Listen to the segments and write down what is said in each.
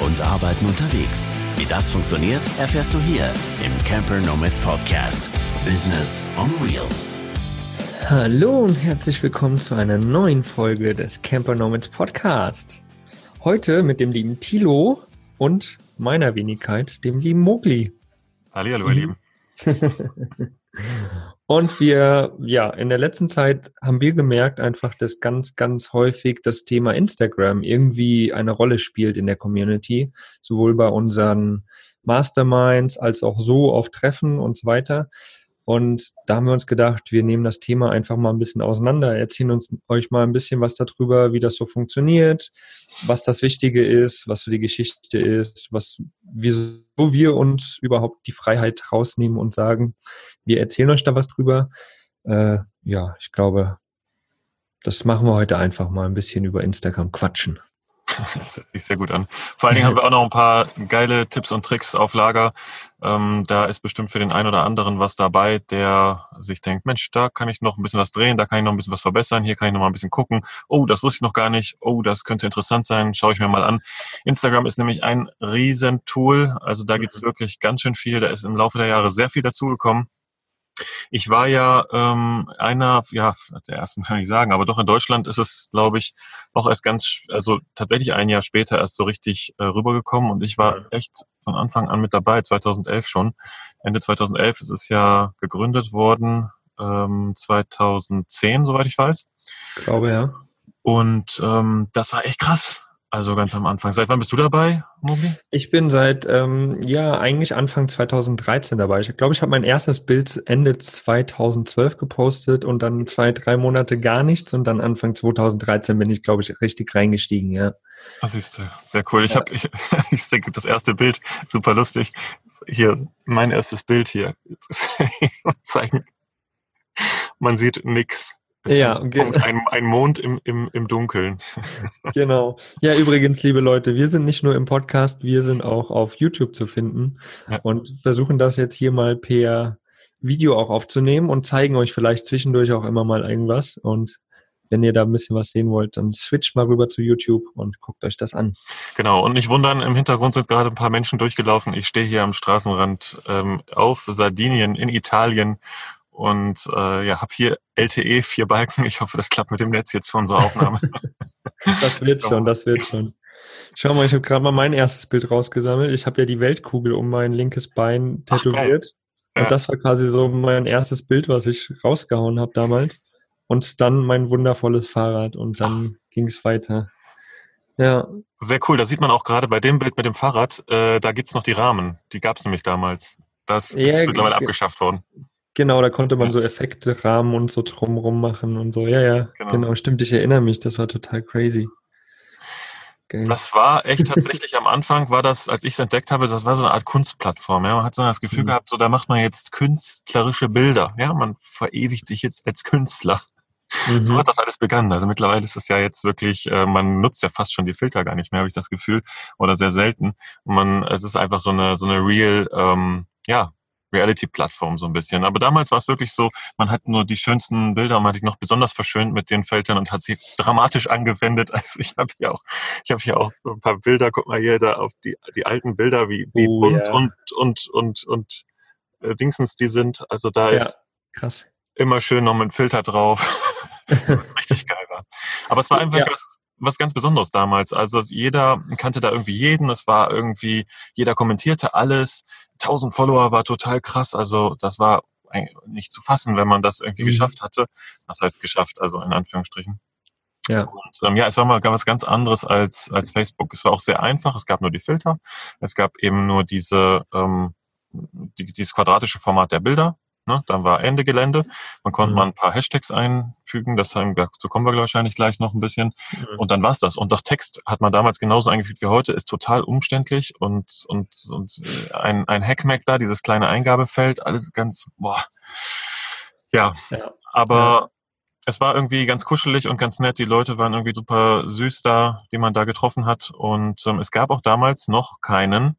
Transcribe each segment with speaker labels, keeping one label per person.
Speaker 1: und arbeiten unterwegs. Wie das funktioniert, erfährst du hier im Camper Nomads Podcast. Business on Wheels.
Speaker 2: Hallo und herzlich willkommen zu einer neuen Folge des Camper Nomads Podcast. Heute mit dem lieben Tilo und meiner Wenigkeit, dem lieben Mogli.
Speaker 3: Hallo, ihr Lieben.
Speaker 2: Und wir, ja, in der letzten Zeit haben wir gemerkt einfach, dass ganz, ganz häufig das Thema Instagram irgendwie eine Rolle spielt in der Community, sowohl bei unseren Masterminds als auch so auf Treffen und so weiter. Und da haben wir uns gedacht, wir nehmen das Thema einfach mal ein bisschen auseinander, erzählen uns euch mal ein bisschen was darüber, wie das so funktioniert, was das Wichtige ist, was so die Geschichte ist, was wir, wo wir uns überhaupt die Freiheit rausnehmen und sagen, wir erzählen euch da was drüber. Äh, ja, ich glaube, das machen wir heute einfach mal ein bisschen über Instagram quatschen.
Speaker 3: Das hört sich sehr gut an. Vor allen Dingen haben wir auch noch ein paar geile Tipps und Tricks auf Lager. Ähm, da ist bestimmt für den einen oder anderen was dabei, der sich denkt, Mensch, da kann ich noch ein bisschen was drehen, da kann ich noch ein bisschen was verbessern, hier kann ich noch mal ein bisschen gucken. Oh, das wusste ich noch gar nicht. Oh, das könnte interessant sein. Schaue ich mir mal an. Instagram ist nämlich ein Riesentool. Also da gibt's mhm. wirklich ganz schön viel. Da ist im Laufe der Jahre sehr viel dazugekommen. Ich war ja ähm, einer, ja, der ersten kann ich sagen, aber doch in Deutschland ist es, glaube ich, noch erst ganz, also tatsächlich ein Jahr später erst so richtig äh, rübergekommen und ich war echt von Anfang an mit dabei, 2011 schon. Ende 2011 ist es ja gegründet worden, ähm, 2010, soweit ich weiß.
Speaker 2: Ich glaube, ja.
Speaker 3: Und ähm, das war echt krass. Also ganz am Anfang. Seit wann bist du dabei,
Speaker 2: Mobi? Ich bin seit, ähm, ja, eigentlich Anfang 2013 dabei. Ich glaube, ich habe mein erstes Bild Ende 2012 gepostet und dann zwei, drei Monate gar nichts und dann Anfang 2013 bin ich, glaube ich, richtig reingestiegen, ja.
Speaker 3: Das ist sehr cool. Ich ja. habe, ich, ich denke, das erste Bild, super lustig. Hier, mein erstes Bild hier. zeigen. Man sieht nix
Speaker 2: ja,
Speaker 3: ein, ein, ein, Mond im, im, im Dunkeln.
Speaker 2: Genau. Ja, übrigens, liebe Leute, wir sind nicht nur im Podcast, wir sind auch auf YouTube zu finden ja. und versuchen das jetzt hier mal per Video auch aufzunehmen und zeigen euch vielleicht zwischendurch auch immer mal irgendwas. Und wenn ihr da ein bisschen was sehen wollt, dann switcht mal rüber zu YouTube und guckt euch das an.
Speaker 3: Genau, und nicht wundern, im Hintergrund sind gerade ein paar Menschen durchgelaufen. Ich stehe hier am Straßenrand ähm, auf Sardinien in Italien und äh, ja, habe hier LTE vier Balken. Ich hoffe, das klappt mit dem Netz jetzt für unsere Aufnahme.
Speaker 2: das wird schon, das wird schon. Schau mal, ich habe gerade mal mein erstes Bild rausgesammelt. Ich habe ja die Weltkugel um mein linkes Bein tätowiert. Ach, und das war quasi so mein erstes Bild, was ich rausgehauen habe damals. Und dann mein wundervolles Fahrrad und dann ging es weiter.
Speaker 3: Ja. Sehr cool. Da sieht man auch gerade bei dem Bild mit dem Fahrrad, äh, da gibt's noch die Rahmen. Die gab's nämlich damals. Das ja, ist mittlerweile abgeschafft worden.
Speaker 2: Genau, da konnte man so Effekte, Rahmen und so drumrum machen und so. Ja, ja, genau. genau. Stimmt, ich erinnere mich, das war total crazy.
Speaker 3: Geil. Das war echt tatsächlich am Anfang, war das, als ich es entdeckt habe, das war so eine Art Kunstplattform. Ja? Man hat so das Gefühl mhm. gehabt, so da macht man jetzt künstlerische Bilder. Ja, man verewigt sich jetzt als Künstler. Mhm. So hat das alles begonnen. Also mittlerweile ist es ja jetzt wirklich, äh, man nutzt ja fast schon die Filter gar nicht mehr, habe ich das Gefühl, oder sehr selten. Und man, es ist einfach so eine so eine real, ähm, ja, Reality-Plattform so ein bisschen. Aber damals war es wirklich so, man hat nur die schönsten Bilder, man hat die noch besonders verschönt mit den Filtern und hat sie dramatisch angewendet. Also ich habe hier auch, ich habe hier auch ein paar Bilder, guck mal hier da auf die, die alten Bilder, wie, wie oh, bunt ja. und, und, und, und äh, Dingsens die sind. Also da ja, ist krass. immer schön noch mit Filter drauf. richtig geil war. Aber es war einfach ja. was, was ganz Besonderes damals. Also jeder kannte da irgendwie jeden. Es war irgendwie, jeder kommentierte alles. 1000 Follower war total krass. Also das war nicht zu fassen, wenn man das irgendwie mhm. geschafft hatte. Das heißt geschafft, also in Anführungsstrichen. Ja. Und ähm, ja, es war mal was ganz anderes als, als Facebook. Es war auch sehr einfach. Es gab nur die Filter. Es gab eben nur diese, ähm, die, dieses quadratische Format der Bilder. Ne? Dann war Ende Gelände. Man konnte mhm. mal ein paar Hashtags einfügen, das haben, dazu kommen wir wahrscheinlich gleich noch ein bisschen. Mhm. Und dann war's das. Und doch Text hat man damals genauso eingefügt wie heute, ist total umständlich und, und, und äh, ein, ein Hackmack da, dieses kleine Eingabefeld, alles ganz, boah. Ja, ja. aber ja. es war irgendwie ganz kuschelig und ganz nett. Die Leute waren irgendwie super süß da, die man da getroffen hat. Und ähm, es gab auch damals noch keinen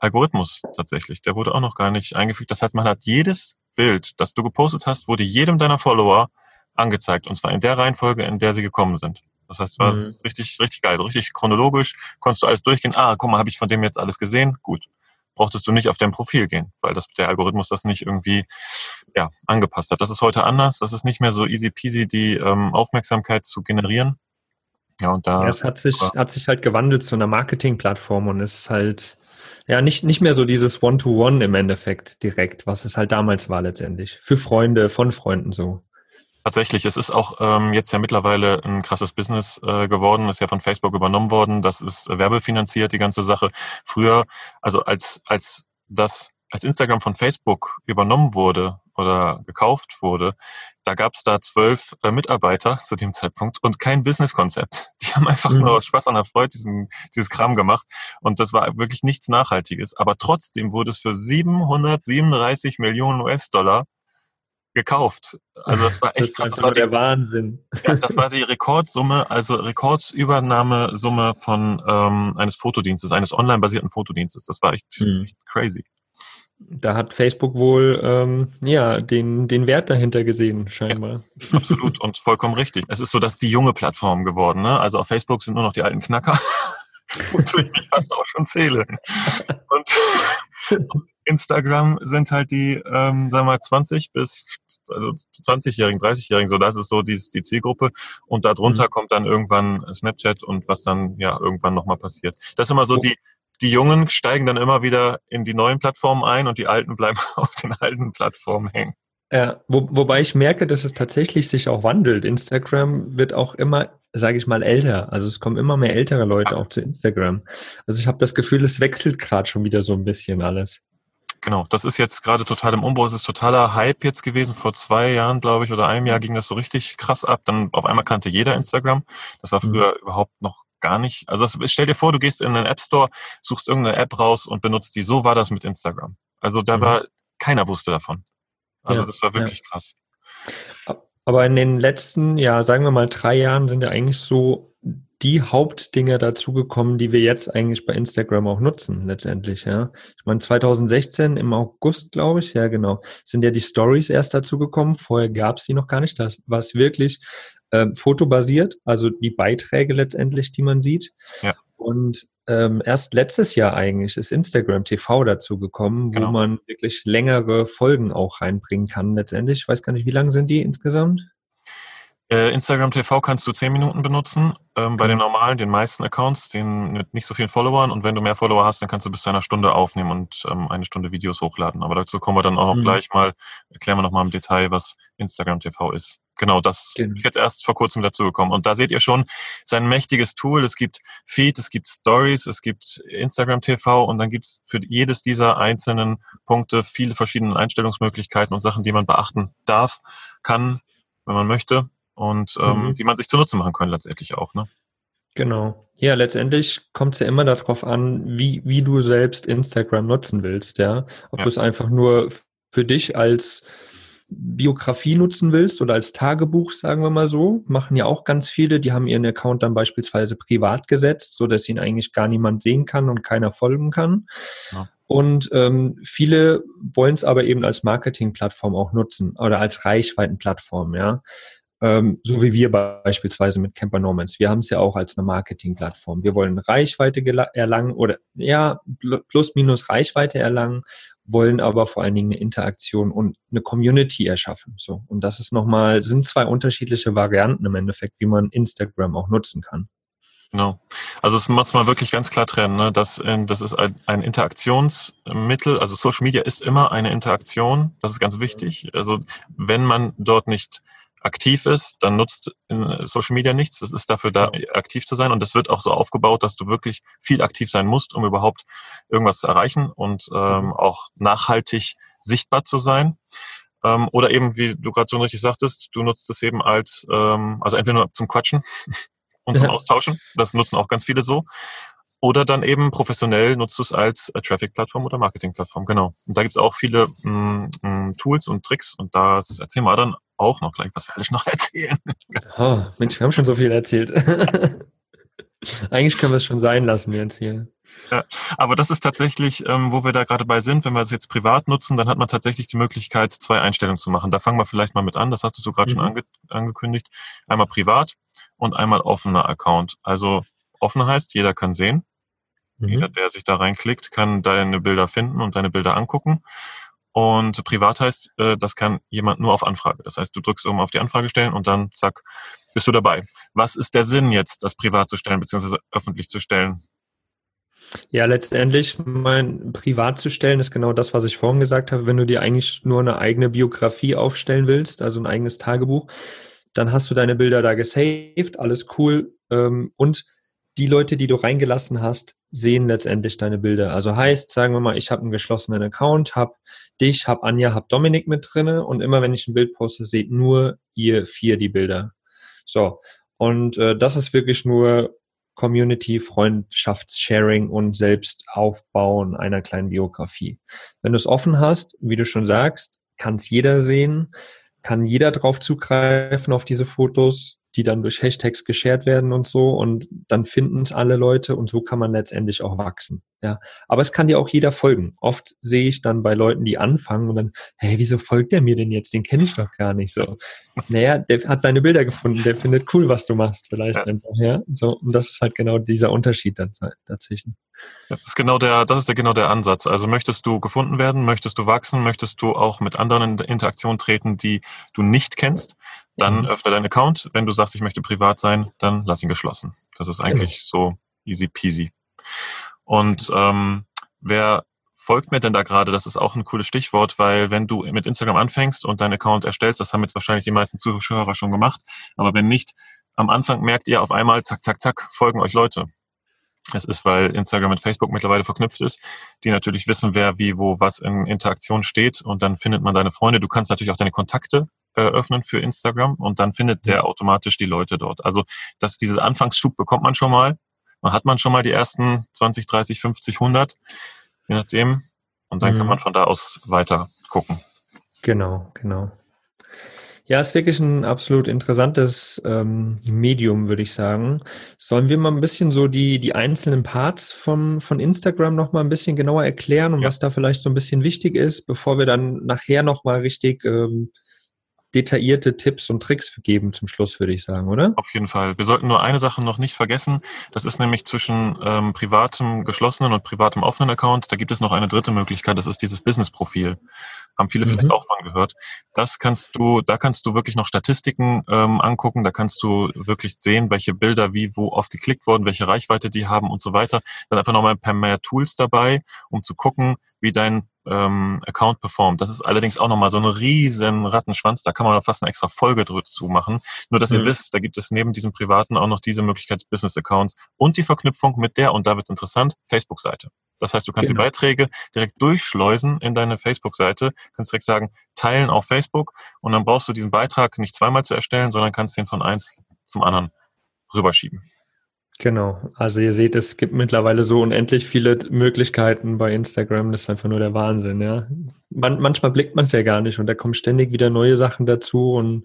Speaker 3: Algorithmus tatsächlich. Der wurde auch noch gar nicht eingefügt. Das heißt, man hat jedes Bild, das du gepostet hast, wurde jedem deiner Follower angezeigt. Und zwar in der Reihenfolge, in der sie gekommen sind. Das heißt, war mhm. richtig, richtig geil, richtig chronologisch, konntest du alles durchgehen. Ah, guck mal, habe ich von dem jetzt alles gesehen? Gut. Brauchtest du nicht auf dein Profil gehen, weil das, der Algorithmus das nicht irgendwie ja, angepasst hat. Das ist heute anders. Das ist nicht mehr so easy peasy, die ähm, Aufmerksamkeit zu generieren.
Speaker 2: Ja, und da. Ja, es hat sich, hat sich halt gewandelt zu einer Marketingplattform und es ist halt, ja, nicht, nicht mehr so dieses One-to-One -One im Endeffekt direkt, was es halt damals war letztendlich. Für Freunde, von Freunden so.
Speaker 3: Tatsächlich, es ist auch ähm, jetzt ja mittlerweile ein krasses Business äh, geworden, ist ja von Facebook übernommen worden, das ist werbefinanziert, die ganze Sache. Früher, also als, als das, als Instagram von Facebook übernommen wurde oder gekauft wurde, da gab es da zwölf äh, Mitarbeiter zu dem Zeitpunkt und kein Businesskonzept. Die haben einfach mhm. nur Spaß an der Freude diesen, dieses Kram gemacht und das war wirklich nichts Nachhaltiges. Aber trotzdem wurde es für 737 Millionen US-Dollar gekauft. Also das war echt
Speaker 2: das, das war der Wahnsinn.
Speaker 3: Ja, das war die Rekordsumme, also Rekordübernahmesumme von ähm, eines Fotodienstes, eines online-basierten Fotodienstes. Das war echt, mhm. echt crazy.
Speaker 2: Da hat Facebook wohl ähm, ja den, den Wert dahinter gesehen, scheinbar.
Speaker 3: Absolut und vollkommen richtig. Es ist so, dass die junge Plattform geworden. Ne? Also auf Facebook sind nur noch die alten Knacker, wozu ich mich fast auch schon zähle. Und Instagram sind halt die, ähm, sagen wir mal, 20 bis also 20-Jährigen, 30-Jährigen, so das ist so die, die Zielgruppe. Und darunter mhm. kommt dann irgendwann Snapchat und was dann ja irgendwann nochmal passiert. Das ist immer so oh. die, die Jungen steigen dann immer wieder in die neuen Plattformen ein und die Alten bleiben auf den alten Plattformen hängen.
Speaker 2: Ja, wo, wobei ich merke, dass es tatsächlich sich auch wandelt. Instagram wird auch immer, sage ich mal, älter. Also es kommen immer mehr ältere Leute ja. auch zu Instagram. Also ich habe das Gefühl, es wechselt gerade schon wieder so ein bisschen alles.
Speaker 3: Genau, das ist jetzt gerade total im Umbau. Es ist totaler Hype jetzt gewesen. Vor zwei Jahren, glaube ich, oder einem Jahr ging das so richtig krass ab. Dann auf einmal kannte jeder Instagram. Das war früher mhm. überhaupt noch gar nicht. Also das, stell dir vor, du gehst in den App Store, suchst irgendeine App raus und benutzt die. So war das mit Instagram. Also da mhm. war, keiner wusste davon. Also ja, das war wirklich ja. krass.
Speaker 2: Aber in den letzten, ja, sagen wir mal drei Jahren sind ja eigentlich so die Hauptdinge dazugekommen, die wir jetzt eigentlich bei Instagram auch nutzen, letztendlich, ja. Ich meine, 2016 im August, glaube ich, ja, genau, sind ja die Stories erst dazugekommen. Vorher gab es die noch gar nicht. Das war es wirklich ähm, fotobasiert, also die Beiträge letztendlich, die man sieht. Ja. Und ähm, erst letztes Jahr eigentlich ist Instagram TV dazu gekommen, genau. wo man wirklich längere Folgen auch reinbringen kann letztendlich. Ich weiß gar nicht, wie lang sind die insgesamt?
Speaker 3: Äh, Instagram TV kannst du 10 Minuten benutzen. Ähm, bei den mhm. normalen, den meisten Accounts, den mit nicht so vielen Followern. Und wenn du mehr Follower hast, dann kannst du bis zu einer Stunde aufnehmen und ähm, eine Stunde Videos hochladen. Aber dazu kommen wir dann auch noch mhm. gleich mal, erklären wir nochmal im Detail, was Instagram TV ist. Genau, das genau. ist jetzt erst vor kurzem dazugekommen. Und da seht ihr schon, es ist ein mächtiges Tool. Es gibt Feed, es gibt Stories, es gibt Instagram TV und dann gibt es für jedes dieser einzelnen Punkte viele verschiedene Einstellungsmöglichkeiten und Sachen, die man beachten darf, kann, wenn man möchte und ähm, mhm. die man sich zunutze machen kann letztendlich auch. Ne?
Speaker 2: Genau. Ja, letztendlich kommt es ja immer darauf an, wie, wie du selbst Instagram nutzen willst, ja. Ob ja. du es einfach nur für dich als Biografie nutzen willst oder als Tagebuch, sagen wir mal so, machen ja auch ganz viele, die haben ihren Account dann beispielsweise privat gesetzt, so dass ihn eigentlich gar niemand sehen kann und keiner folgen kann. Ja. Und ähm, viele wollen es aber eben als Marketingplattform auch nutzen oder als Reichweitenplattform, ja ähm, so wie wir beispielsweise mit Camper Normans. Wir haben es ja auch als eine Marketingplattform. Wir wollen Reichweite erlangen oder ja, plus minus Reichweite erlangen, wollen aber vor allen Dingen eine Interaktion und eine Community erschaffen. So. Und das ist nochmal, sind zwei unterschiedliche Varianten im Endeffekt, wie man Instagram auch nutzen kann.
Speaker 3: Genau. Also es muss man wirklich ganz klar trennen. Ne? Das, äh, das ist ein, ein Interaktionsmittel. Also Social Media ist immer eine Interaktion. Das ist ganz wichtig. Also wenn man dort nicht aktiv ist, dann nutzt Social Media nichts. Das ist dafür da, aktiv zu sein. Und das wird auch so aufgebaut, dass du wirklich viel aktiv sein musst, um überhaupt irgendwas zu erreichen und ähm, mhm. auch nachhaltig sichtbar zu sein. Ähm, oder eben, wie du gerade so richtig sagtest, du nutzt es eben als, ähm, also entweder nur zum Quatschen und zum Austauschen. Das nutzen auch ganz viele so. Oder dann eben professionell nutzt du es als äh, Traffic-Plattform oder Marketing-Plattform, genau. Und da gibt es auch viele mm, mm, Tools und Tricks und das erzählen wir dann auch noch gleich, was wir alles noch erzählen.
Speaker 2: Oh, Mensch, wir haben schon so viel erzählt. Eigentlich können wir es schon sein lassen jetzt hier.
Speaker 3: Ja, aber das ist tatsächlich, ähm, wo wir da gerade bei sind, wenn wir es jetzt privat nutzen, dann hat man tatsächlich die Möglichkeit, zwei Einstellungen zu machen. Da fangen wir vielleicht mal mit an, das hast du so gerade mhm. schon ange angekündigt. Einmal privat und einmal offener Account. Also offen heißt, jeder kann sehen. Mhm. Jeder, der sich da reinklickt, kann deine Bilder finden und deine Bilder angucken. Und privat heißt, äh, das kann jemand nur auf Anfrage. Das heißt, du drückst oben auf die Anfrage stellen und dann zack, bist du dabei. Was ist der Sinn jetzt, das privat zu stellen bzw. öffentlich zu stellen?
Speaker 2: Ja, letztendlich mein privat zu stellen ist genau das, was ich vorhin gesagt habe. Wenn du dir eigentlich nur eine eigene Biografie aufstellen willst, also ein eigenes Tagebuch, dann hast du deine Bilder da gesaved, alles cool. Ähm, und die Leute, die du reingelassen hast, sehen letztendlich deine Bilder. Also heißt, sagen wir mal, ich habe einen geschlossenen Account, habe dich, habe Anja, habe Dominik mit drinne und immer wenn ich ein Bild poste, seht nur ihr vier die Bilder. So. Und äh, das ist wirklich nur Community, Freundschaftssharing und Selbstaufbauen einer kleinen Biografie. Wenn du es offen hast, wie du schon sagst, kann es jeder sehen, kann jeder drauf zugreifen auf diese Fotos die dann durch Hashtags geshared werden und so und dann finden es alle Leute und so kann man letztendlich auch wachsen. Ja, aber es kann dir auch jeder folgen. Oft sehe ich dann bei Leuten, die anfangen und dann, hey, wieso folgt der mir denn jetzt? Den kenne ich doch gar nicht so. Naja, der hat deine Bilder gefunden, der findet cool, was du machst, vielleicht ja. einfach, ja. So, und das ist halt genau dieser Unterschied dazwischen.
Speaker 3: Das ist genau der, das ist der, genau der Ansatz. Also möchtest du gefunden werden, möchtest du wachsen, möchtest du auch mit anderen in Interaktion treten, die du nicht kennst, dann mhm. öffne deinen Account. Wenn du sagst, ich möchte privat sein, dann lass ihn geschlossen. Das ist eigentlich genau. so easy peasy. Und ähm, wer folgt mir denn da gerade? Das ist auch ein cooles Stichwort, weil wenn du mit Instagram anfängst und deinen Account erstellst, das haben jetzt wahrscheinlich die meisten Zuschauer schon gemacht, aber wenn nicht, am Anfang merkt ihr auf einmal, zack, zack, zack, folgen euch Leute. Es ist, weil Instagram mit Facebook mittlerweile verknüpft ist, die natürlich wissen, wer wie, wo, was in Interaktion steht und dann findet man deine Freunde. Du kannst natürlich auch deine Kontakte äh, öffnen für Instagram und dann findet der automatisch die Leute dort. Also dass dieses Anfangsschub bekommt man schon mal. Dann hat man schon mal die ersten 20, 30, 50, 100, je nachdem. Und dann mhm. kann man von da aus weiter gucken.
Speaker 2: Genau, genau. Ja, ist wirklich ein absolut interessantes ähm, Medium, würde ich sagen. Sollen wir mal ein bisschen so die, die einzelnen Parts von, von Instagram noch mal ein bisschen genauer erklären und ja. was da vielleicht so ein bisschen wichtig ist, bevor wir dann nachher noch mal richtig ähm, detaillierte Tipps und Tricks geben zum Schluss, würde ich sagen, oder?
Speaker 3: Auf jeden Fall. Wir sollten nur eine Sache noch nicht vergessen. Das ist nämlich zwischen ähm, privatem geschlossenen und privatem offenen Account. Da gibt es noch eine dritte Möglichkeit. Das ist dieses Business-Profil. Haben viele mhm. vielleicht auch von gehört. Das kannst du, da kannst du wirklich noch Statistiken ähm, angucken. Da kannst du wirklich sehen, welche Bilder wie wo oft geklickt wurden, welche Reichweite die haben und so weiter. Dann einfach nochmal ein paar mehr Tools dabei, um zu gucken, wie dein ähm, Account performt. Das ist allerdings auch nochmal so ein riesen Rattenschwanz. Da kann man fast eine extra Folge dazu machen. Nur, dass mhm. ihr wisst, da gibt es neben diesem privaten auch noch diese Möglichkeit Business-Accounts und die Verknüpfung mit der, und da wird's interessant, Facebook-Seite. Das heißt, du kannst genau. die Beiträge direkt durchschleusen in deine Facebook-Seite, kannst direkt sagen, teilen auf Facebook und dann brauchst du diesen Beitrag nicht zweimal zu erstellen, sondern kannst den von eins zum anderen rüberschieben.
Speaker 2: Genau, also ihr seht, es gibt mittlerweile so unendlich viele Möglichkeiten bei Instagram, das ist einfach nur der Wahnsinn, ja. Man, manchmal blickt man es ja gar nicht und da kommen ständig wieder neue Sachen dazu und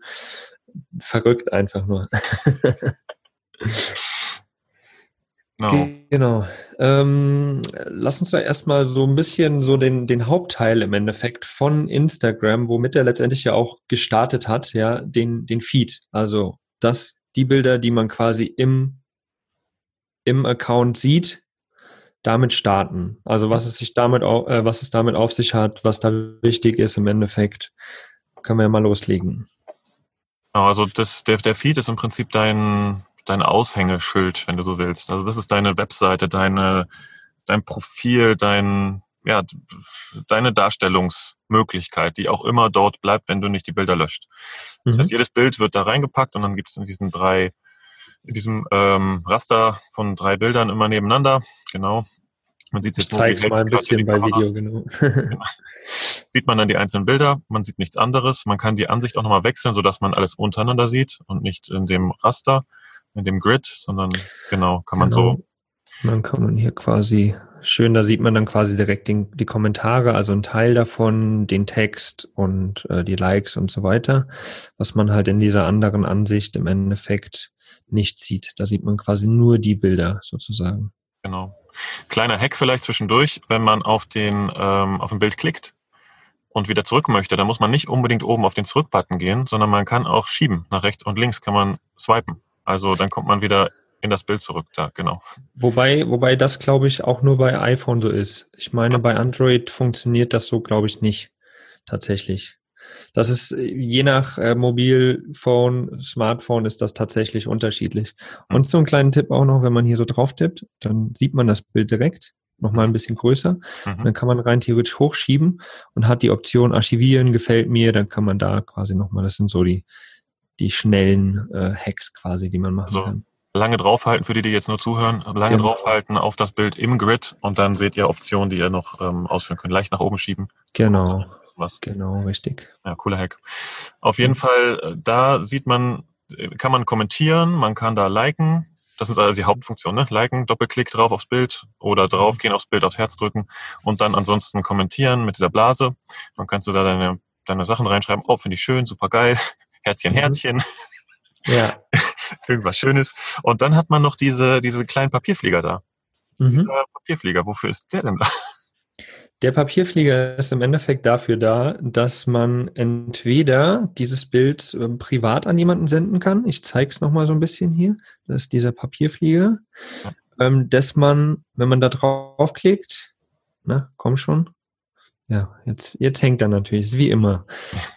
Speaker 2: verrückt einfach nur. Genau. genau. Ähm, lass uns da erstmal so ein bisschen so den, den Hauptteil im Endeffekt von Instagram, womit er letztendlich ja auch gestartet hat, ja, den, den Feed. Also das, die Bilder, die man quasi im im Account sieht, damit starten. Also was es sich damit, äh, was es damit auf sich hat, was da wichtig ist im Endeffekt, können wir ja mal loslegen.
Speaker 3: Genau, also das, der, der Feed ist im Prinzip dein, dein Aushängeschild, wenn du so willst. Also das ist deine Webseite, deine, dein Profil, dein, ja, deine Darstellungsmöglichkeit, die auch immer dort bleibt, wenn du nicht die Bilder löscht. Das mhm. heißt, jedes Bild wird da reingepackt und dann gibt es in diesen drei in diesem ähm, Raster von drei Bildern immer nebeneinander. Genau.
Speaker 2: Man sieht jetzt ich zeige mal ein bisschen bei Video, genau. genau.
Speaker 3: Sieht man dann die einzelnen Bilder, man sieht nichts anderes. Man kann die Ansicht auch nochmal wechseln, sodass man alles untereinander sieht und nicht in dem Raster, in dem Grid, sondern genau, kann man genau. so.
Speaker 2: Dann kann man hier quasi schön, da sieht man dann quasi direkt den, die Kommentare, also ein Teil davon, den Text und äh, die Likes und so weiter, was man halt in dieser anderen Ansicht im Endeffekt nicht sieht. Da sieht man quasi nur die Bilder sozusagen.
Speaker 3: Genau. Kleiner Hack vielleicht zwischendurch, wenn man auf den ähm, auf ein Bild klickt und wieder zurück möchte, dann muss man nicht unbedingt oben auf den Zurück-Button gehen, sondern man kann auch schieben. Nach rechts und links kann man swipen. Also dann kommt man wieder in das Bild zurück, da, genau.
Speaker 2: Wobei, wobei das, glaube ich, auch nur bei iPhone so ist. Ich meine, bei Android funktioniert das so, glaube ich, nicht. Tatsächlich. Das ist je nach äh, Mobilphone, Smartphone ist das tatsächlich unterschiedlich. Hm. Und so einen kleinen Tipp auch noch, wenn man hier so drauf tippt, dann sieht man das Bild direkt, nochmal ein bisschen größer. Mhm. Dann kann man rein theoretisch hochschieben und hat die Option archivieren, gefällt mir, dann kann man da quasi nochmal, das sind so die, die schnellen äh, Hacks quasi, die man machen so. kann
Speaker 3: lange draufhalten, für die, die jetzt nur zuhören, lange genau. draufhalten auf das Bild im Grid und dann seht ihr Optionen, die ihr noch ähm, ausführen könnt. Leicht nach oben schieben.
Speaker 2: Genau. Was. Genau, richtig.
Speaker 3: Ja, cooler Hack. Auf jeden. Fall, äh, da sieht man, äh, kann man kommentieren, man kann da liken. Das ist also die Hauptfunktion, ne? Liken, Doppelklick drauf aufs Bild oder draufgehen aufs Bild, aufs Herz drücken und dann ansonsten kommentieren mit dieser Blase. Dann kannst du da deine, deine Sachen reinschreiben. Oh, finde ich schön, super geil. Herzchen, mhm. Herzchen. Ja. Irgendwas Schönes. Und dann hat man noch diese, diese kleinen Papierflieger da. Mhm. Papierflieger, wofür ist der denn da?
Speaker 2: Der Papierflieger ist im Endeffekt dafür da, dass man entweder dieses Bild äh, privat an jemanden senden kann. Ich zeige es nochmal so ein bisschen hier. Das ist dieser Papierflieger. Ähm, dass man, wenn man da draufklickt, na, komm schon, ja, jetzt, jetzt hängt er natürlich, wie immer.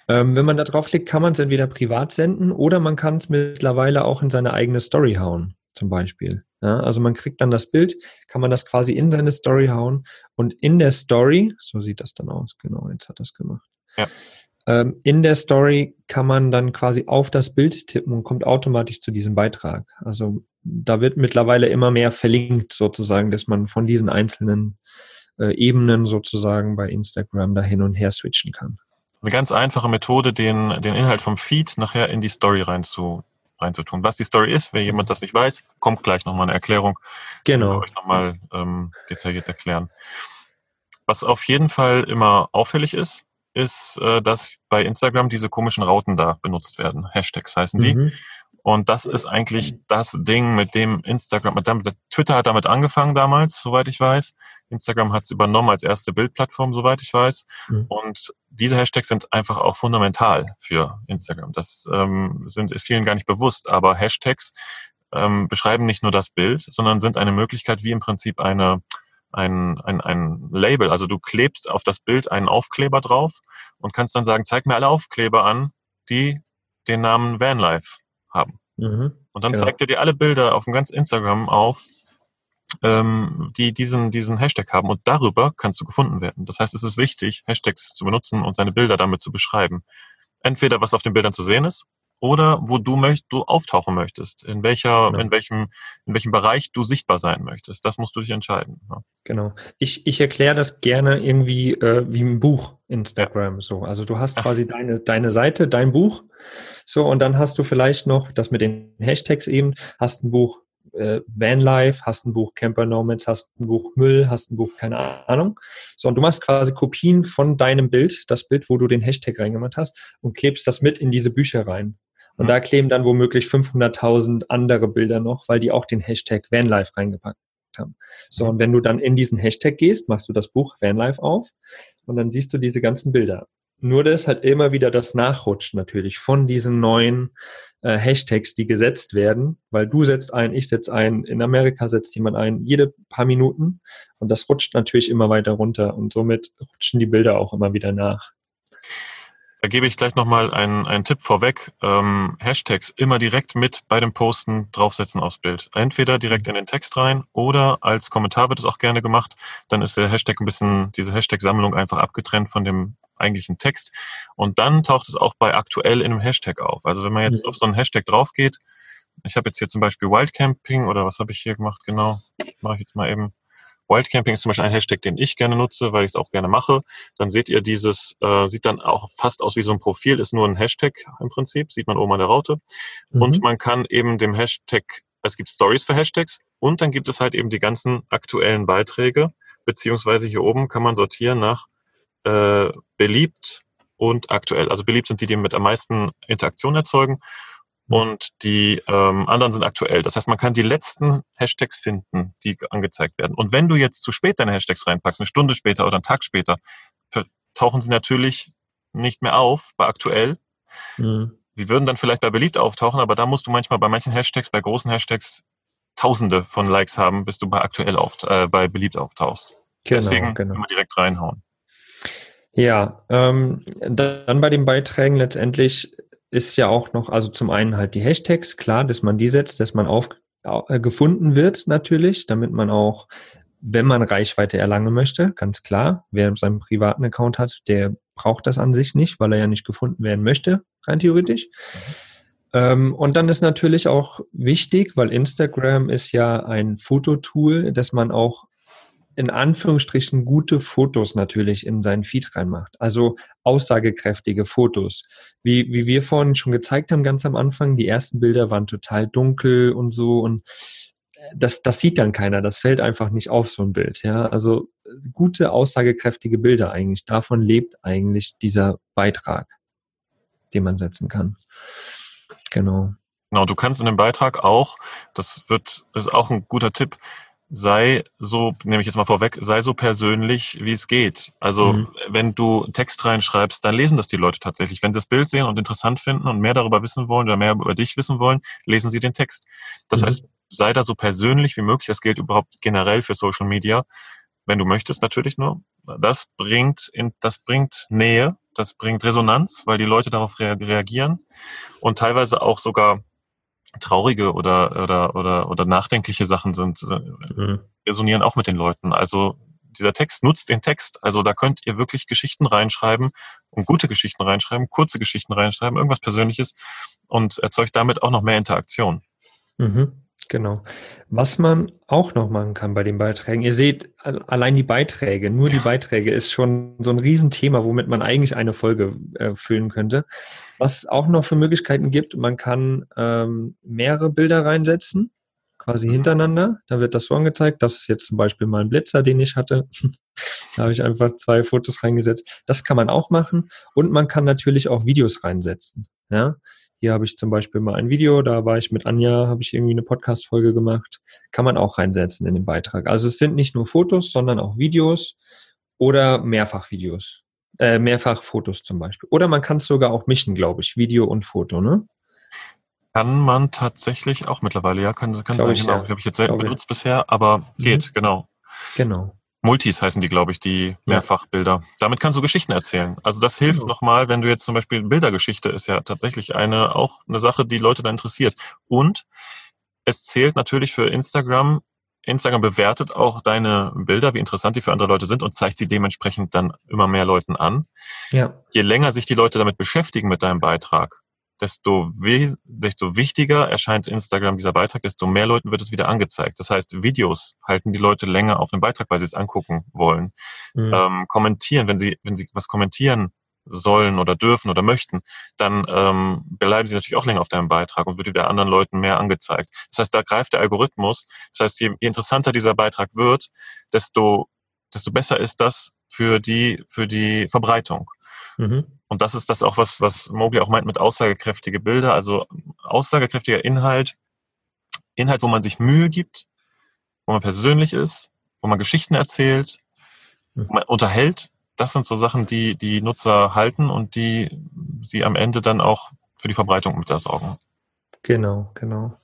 Speaker 2: Ähm, wenn man da draufklickt, kann man es entweder privat senden oder man kann es mittlerweile auch in seine eigene Story hauen, zum Beispiel. Ja, also man kriegt dann das Bild, kann man das quasi in seine Story hauen und in der Story, so sieht das dann aus, genau, jetzt hat das gemacht. Ja. Ähm, in der Story kann man dann quasi auf das Bild tippen und kommt automatisch zu diesem Beitrag. Also da wird mittlerweile immer mehr verlinkt sozusagen, dass man von diesen einzelnen äh, Ebenen sozusagen bei Instagram da hin und her switchen kann.
Speaker 3: Eine ganz einfache Methode, den, den Inhalt vom Feed nachher in die Story rein zu, reinzutun. Was die Story ist, wenn jemand das nicht weiß, kommt gleich nochmal eine Erklärung.
Speaker 2: Genau.
Speaker 3: Ich euch nochmal ähm, detailliert erklären. Was auf jeden Fall immer auffällig ist, ist, äh, dass bei Instagram diese komischen Rauten da benutzt werden. Hashtags heißen die. Mhm. Und das ist eigentlich das Ding, mit dem Instagram, mit dem, Twitter hat damit angefangen damals, soweit ich weiß. Instagram hat es übernommen als erste Bildplattform, soweit ich weiß. Mhm. Und diese Hashtags sind einfach auch fundamental für Instagram. Das ähm, sind, ist vielen gar nicht bewusst, aber Hashtags ähm, beschreiben nicht nur das Bild, sondern sind eine Möglichkeit, wie im Prinzip eine, ein, ein, ein Label. Also du klebst auf das Bild einen Aufkleber drauf und kannst dann sagen, zeig mir alle Aufkleber an, die den Namen Vanlife haben. Mhm, und dann genau. zeigt er dir alle Bilder auf dem ganzen Instagram auf, ähm, die diesen, diesen Hashtag haben und darüber kannst du gefunden werden. Das heißt, es ist wichtig, Hashtags zu benutzen und seine Bilder damit zu beschreiben. Entweder was auf den Bildern zu sehen ist oder wo du möchtest, du auftauchen möchtest, in welcher, genau. in welchem, in welchem Bereich du sichtbar sein möchtest. Das musst du dich entscheiden. Ja.
Speaker 2: Genau. Ich, ich erkläre das gerne irgendwie äh, wie ein Buch Instagram. So, also du hast Ach. quasi deine deine Seite, dein Buch. So und dann hast du vielleicht noch das mit den Hashtags eben, hast ein Buch äh, Vanlife, hast ein Buch Camper Nomads, hast ein Buch Müll, hast ein Buch keine Ahnung. So, und du machst quasi Kopien von deinem Bild, das Bild, wo du den Hashtag reingemacht hast und klebst das mit in diese Bücher rein. Und mhm. da kleben dann womöglich 500.000 andere Bilder noch, weil die auch den Hashtag Vanlife reingepackt haben. So, mhm. und wenn du dann in diesen Hashtag gehst, machst du das Buch Vanlife auf und dann siehst du diese ganzen Bilder. Nur das hat immer wieder das Nachrutschen natürlich von diesen neuen äh, Hashtags, die gesetzt werden, weil du setzt ein, ich setze ein, in Amerika setzt jemand ein, jede paar Minuten und das rutscht natürlich immer weiter runter und somit rutschen die Bilder auch immer wieder nach.
Speaker 3: Da gebe ich gleich nochmal einen, einen Tipp vorweg. Ähm, Hashtags immer direkt mit bei dem Posten draufsetzen aufs Bild. Entweder direkt in den Text rein oder als Kommentar wird es auch gerne gemacht. Dann ist der Hashtag ein bisschen, diese Hashtag-Sammlung einfach abgetrennt von dem eigentlichen Text. Und dann taucht es auch bei aktuell in einem Hashtag auf. Also wenn man jetzt mhm. auf so einen Hashtag drauf geht, ich habe jetzt hier zum Beispiel Wildcamping oder was habe ich hier gemacht genau? Mache ich jetzt mal eben. Wildcamping ist zum Beispiel ein Hashtag, den ich gerne nutze, weil ich es auch gerne mache. Dann seht ihr dieses, äh, sieht dann auch fast aus wie so ein Profil, ist nur ein Hashtag im Prinzip, sieht man oben an der Raute. Mhm. Und man kann eben dem Hashtag, es gibt Stories für Hashtags und dann gibt es halt eben die ganzen aktuellen Beiträge, beziehungsweise hier oben kann man sortieren nach äh, beliebt und aktuell. Also beliebt sind die, die mit am meisten Interaktion erzeugen. Und die ähm, anderen sind aktuell. Das heißt, man kann die letzten Hashtags finden, die angezeigt werden. Und wenn du jetzt zu spät deine Hashtags reinpackst, eine Stunde später oder einen Tag später, tauchen sie natürlich nicht mehr auf bei aktuell. Mhm. die würden dann vielleicht bei beliebt auftauchen, aber da musst du manchmal bei manchen Hashtags, bei großen Hashtags Tausende von Likes haben, bis du bei aktuell auf, äh, bei beliebt auftauchst. Genau, Deswegen genau. immer direkt reinhauen.
Speaker 2: Ja, ähm, dann bei den Beiträgen letztendlich ist ja auch noch, also zum einen halt die Hashtags, klar, dass man die setzt, dass man auf, äh, gefunden wird natürlich, damit man auch, wenn man Reichweite erlangen möchte, ganz klar, wer seinen privaten Account hat, der braucht das an sich nicht, weil er ja nicht gefunden werden möchte, rein theoretisch. Ähm, und dann ist natürlich auch wichtig, weil Instagram ist ja ein Fototool, dass man auch in Anführungsstrichen gute Fotos natürlich in seinen Feed reinmacht. Also aussagekräftige Fotos. Wie, wie wir vorhin schon gezeigt haben, ganz am Anfang, die ersten Bilder waren total dunkel und so und das, das sieht dann keiner, das fällt einfach nicht auf so ein Bild. Ja, also gute, aussagekräftige Bilder eigentlich. Davon lebt eigentlich dieser Beitrag, den man setzen kann. Genau.
Speaker 3: Genau, du kannst in dem Beitrag auch, das wird, ist auch ein guter Tipp, sei so, nehme ich jetzt mal vorweg, sei so persönlich, wie es geht. Also mhm. wenn du Text reinschreibst, dann lesen das die Leute tatsächlich. Wenn sie das Bild sehen und interessant finden und mehr darüber wissen wollen oder mehr über dich wissen wollen, lesen sie den Text. Das mhm. heißt, sei da so persönlich wie möglich. Das gilt überhaupt generell für Social Media. Wenn du möchtest, natürlich nur. Das bringt, in, das bringt Nähe, das bringt Resonanz, weil die Leute darauf reagieren und teilweise auch sogar traurige oder, oder, oder, oder nachdenkliche Sachen sind, äh, mhm. resonieren auch mit den Leuten. Also dieser Text nutzt den Text. Also da könnt ihr wirklich Geschichten reinschreiben und gute Geschichten reinschreiben, kurze Geschichten reinschreiben, irgendwas Persönliches und erzeugt damit auch noch mehr Interaktion.
Speaker 2: Mhm. Genau. Was man auch noch machen kann bei den Beiträgen, ihr seht, allein die Beiträge, nur die Beiträge ist schon so ein Riesenthema, womit man eigentlich eine Folge äh, füllen könnte. Was es auch noch für Möglichkeiten gibt, man kann ähm, mehrere Bilder reinsetzen, quasi hintereinander. Da wird das so angezeigt. Das ist jetzt zum Beispiel mal ein Blitzer, den ich hatte. da habe ich einfach zwei Fotos reingesetzt. Das kann man auch machen. Und man kann natürlich auch Videos reinsetzen. Ja, hier habe ich zum Beispiel mal ein Video, da war ich mit Anja, habe ich irgendwie eine Podcast-Folge gemacht. Kann man auch reinsetzen in den Beitrag. Also es sind nicht nur Fotos, sondern auch Videos oder Mehrfachvideos. Äh, mehrfach Fotos zum Beispiel. Oder man kann es sogar auch mischen, glaube ich, Video und Foto, ne?
Speaker 3: Kann man tatsächlich auch mittlerweile, ja, kann, kann sein, ich, genau. Ja. Habe ich jetzt selten benutzt bisher, aber geht, mhm. genau.
Speaker 2: Genau.
Speaker 3: Multis heißen die, glaube ich, die Mehrfachbilder. Damit kannst du Geschichten erzählen. Also das hilft genau. nochmal, wenn du jetzt zum Beispiel Bildergeschichte ist ja tatsächlich eine, auch eine Sache, die Leute da interessiert. Und es zählt natürlich für Instagram, Instagram bewertet auch deine Bilder, wie interessant die für andere Leute sind und zeigt sie dementsprechend dann immer mehr Leuten an. Ja. Je länger sich die Leute damit beschäftigen mit deinem Beitrag, desto, desto wichtiger erscheint Instagram dieser Beitrag, desto mehr Leuten wird es wieder angezeigt. Das heißt, Videos halten die Leute länger auf dem Beitrag, weil sie es angucken wollen. Mhm. Ähm, kommentieren, wenn sie, wenn sie was kommentieren sollen oder dürfen oder möchten, dann ähm, bleiben sie natürlich auch länger auf deinem Beitrag und wird wieder anderen Leuten mehr angezeigt. Das heißt, da greift der Algorithmus. Das heißt, je, je interessanter dieser Beitrag wird, desto, desto besser ist das für die, für die Verbreitung. Mhm. Und das ist das auch, was, was Mowgli auch meint mit aussagekräftige Bilder. Also aussagekräftiger Inhalt, Inhalt, wo man sich Mühe gibt, wo man persönlich ist, wo man Geschichten erzählt, wo man unterhält. Das sind so Sachen, die die Nutzer halten und die sie am Ende dann auch für die Verbreitung mit da sorgen.
Speaker 2: Genau, genau.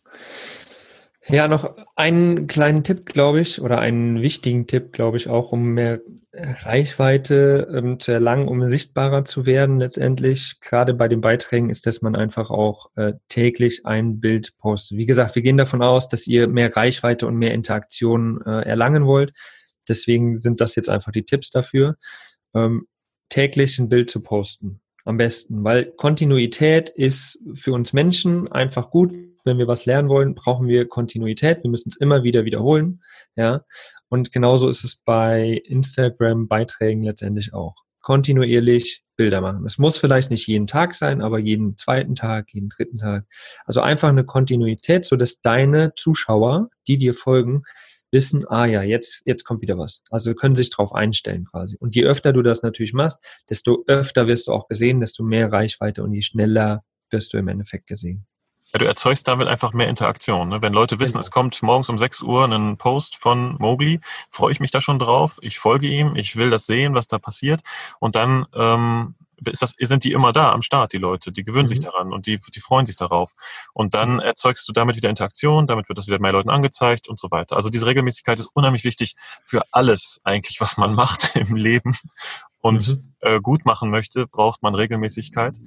Speaker 2: Ja, noch einen kleinen Tipp, glaube ich, oder einen wichtigen Tipp, glaube ich, auch, um mehr Reichweite ähm, zu erlangen, um sichtbarer zu werden letztendlich. Gerade bei den Beiträgen ist, dass man einfach auch äh, täglich ein Bild postet. Wie gesagt, wir gehen davon aus, dass ihr mehr Reichweite und mehr Interaktion äh, erlangen wollt. Deswegen sind das jetzt einfach die Tipps dafür. Ähm, täglich ein Bild zu posten. Am besten, weil Kontinuität ist für uns Menschen einfach gut. Wenn wir was lernen wollen, brauchen wir Kontinuität. Wir müssen es immer wieder wiederholen. Ja. Und genauso ist es bei Instagram-Beiträgen letztendlich auch. Kontinuierlich Bilder machen. Es muss vielleicht nicht jeden Tag sein, aber jeden zweiten Tag, jeden dritten Tag. Also einfach eine Kontinuität, so dass deine Zuschauer, die dir folgen, wissen, ah ja, jetzt, jetzt kommt wieder was. Also können sich darauf einstellen quasi. Und je öfter du das natürlich machst, desto öfter wirst du auch gesehen, desto mehr Reichweite und je schneller wirst du im Endeffekt gesehen.
Speaker 3: Ja, du erzeugst damit einfach mehr Interaktion. Ne? Wenn Leute wissen, genau. es kommt morgens um 6 Uhr ein Post von Mowgli, freue ich mich da schon drauf. Ich folge ihm, ich will das sehen, was da passiert. Und dann ähm, ist das, sind die immer da am Start, die Leute, die gewöhnen mhm. sich daran und die, die freuen sich darauf. Und dann mhm. erzeugst du damit wieder Interaktion, damit wird das wieder mehr Leuten angezeigt und so weiter. Also diese Regelmäßigkeit ist unheimlich wichtig für alles eigentlich, was man macht im Leben und mhm. äh, gut machen möchte, braucht man Regelmäßigkeit.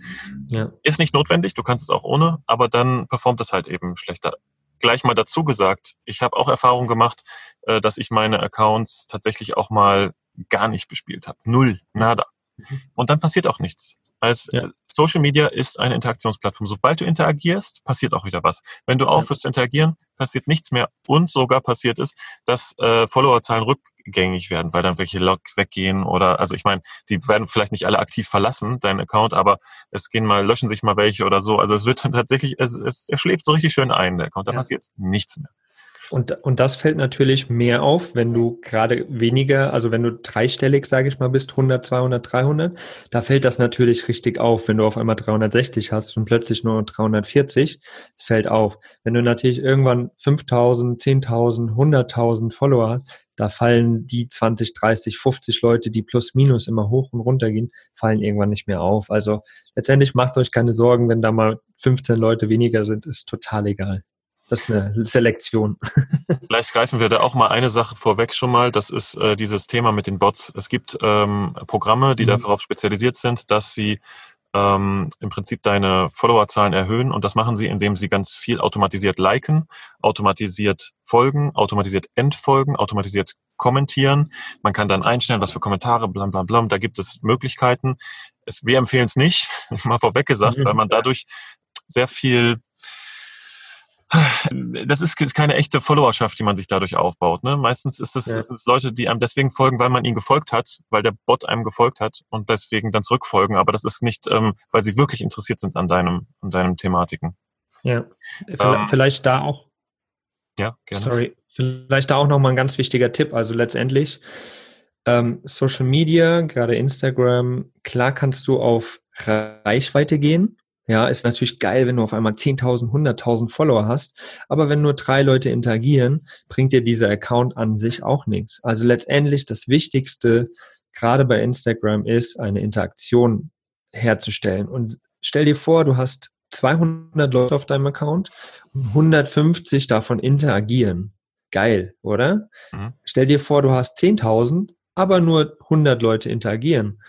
Speaker 3: Ja. Ist nicht notwendig, du kannst es auch ohne, aber dann performt es halt eben schlechter. Gleich mal dazu gesagt, ich habe auch Erfahrung gemacht, äh, dass ich meine Accounts tatsächlich auch mal gar nicht bespielt habe. Null, nada. Und dann passiert auch nichts. Als ja. Social Media ist eine Interaktionsplattform. Sobald du interagierst, passiert auch wieder was. Wenn du aufhörst zu interagieren, passiert nichts mehr. Und sogar passiert es, dass äh, Followerzahlen rückgängig werden, weil dann welche Log weggehen oder, also ich meine, die werden vielleicht nicht alle aktiv verlassen, dein Account, aber es gehen mal, löschen sich mal welche oder so. Also es wird dann tatsächlich, es, es er schläft so richtig schön ein, der Account, da ja. passiert nichts mehr.
Speaker 2: Und, und das fällt natürlich mehr auf, wenn du gerade weniger, also wenn du dreistellig, sage ich mal, bist, 100, 200, 300, da fällt das natürlich richtig auf, wenn du auf einmal 360 hast und plötzlich nur 340, es fällt auf. Wenn du natürlich irgendwann 5000, 10.000, 100.000 Follower hast, da fallen die 20, 30, 50 Leute, die plus minus immer hoch und runter gehen, fallen irgendwann nicht mehr auf. Also letztendlich macht euch keine Sorgen, wenn da mal 15 Leute weniger sind, ist total egal. Das ist eine Selektion.
Speaker 3: Vielleicht greifen wir da auch mal eine Sache vorweg schon mal. Das ist äh, dieses Thema mit den Bots. Es gibt ähm, Programme, die mhm. darauf spezialisiert sind, dass sie ähm, im Prinzip deine Followerzahlen erhöhen. Und das machen sie, indem sie ganz viel automatisiert liken, automatisiert folgen, automatisiert entfolgen, automatisiert kommentieren. Man kann dann einstellen, was für Kommentare, blam, blam, blam. Da gibt es Möglichkeiten. Es, wir empfehlen es nicht, mal vorweg gesagt, mhm. weil man dadurch sehr viel das ist keine echte Followerschaft, die man sich dadurch aufbaut. Ne? Meistens ist es, ja. ist es Leute, die einem deswegen folgen, weil man ihnen gefolgt hat, weil der Bot einem gefolgt hat und deswegen dann zurückfolgen. Aber das ist nicht, ähm, weil sie wirklich interessiert sind an deinem, an deinem Thematiken.
Speaker 2: Ja, ähm, vielleicht da auch.
Speaker 3: Ja, gerne.
Speaker 2: Sorry, vielleicht da auch nochmal ein ganz wichtiger Tipp. Also letztendlich ähm, Social Media, gerade Instagram, klar kannst du auf Reichweite gehen ja, ist natürlich geil, wenn du auf einmal 10.000, 100.000 Follower hast. Aber wenn nur drei Leute interagieren, bringt dir dieser Account an sich auch nichts. Also letztendlich das Wichtigste, gerade bei Instagram, ist, eine Interaktion herzustellen. Und stell dir vor, du hast 200 Leute auf deinem Account und 150 davon interagieren. Geil, oder? Mhm. Stell dir vor, du hast 10.000, aber nur 100 Leute interagieren.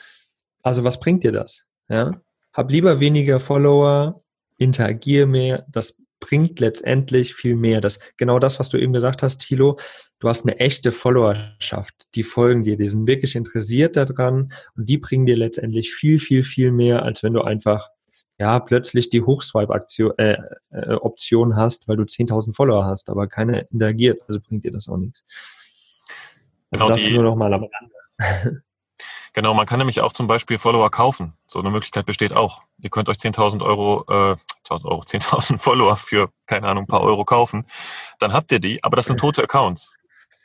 Speaker 2: Also was bringt dir das? Ja? Hab lieber weniger Follower, interagiere mehr, das bringt letztendlich viel mehr. Das, genau das, was du eben gesagt hast, Thilo, du hast eine echte Followerschaft, die folgen dir, die sind wirklich interessiert daran und die bringen dir letztendlich viel, viel, viel mehr, als wenn du einfach ja, plötzlich die Hochswipe-Option äh, äh, Option hast, weil du 10.000 Follower hast, aber keiner interagiert, also bringt dir das auch nichts. Also genau das die, nur noch mal am Rande.
Speaker 3: Genau, man kann nämlich auch zum Beispiel Follower kaufen. So eine Möglichkeit besteht auch. Ihr könnt euch 10.000 Euro, äh, 10.000 Euro, 10.000 Follower für, keine Ahnung, ein paar Euro kaufen. Dann habt ihr die, aber das sind tote Accounts.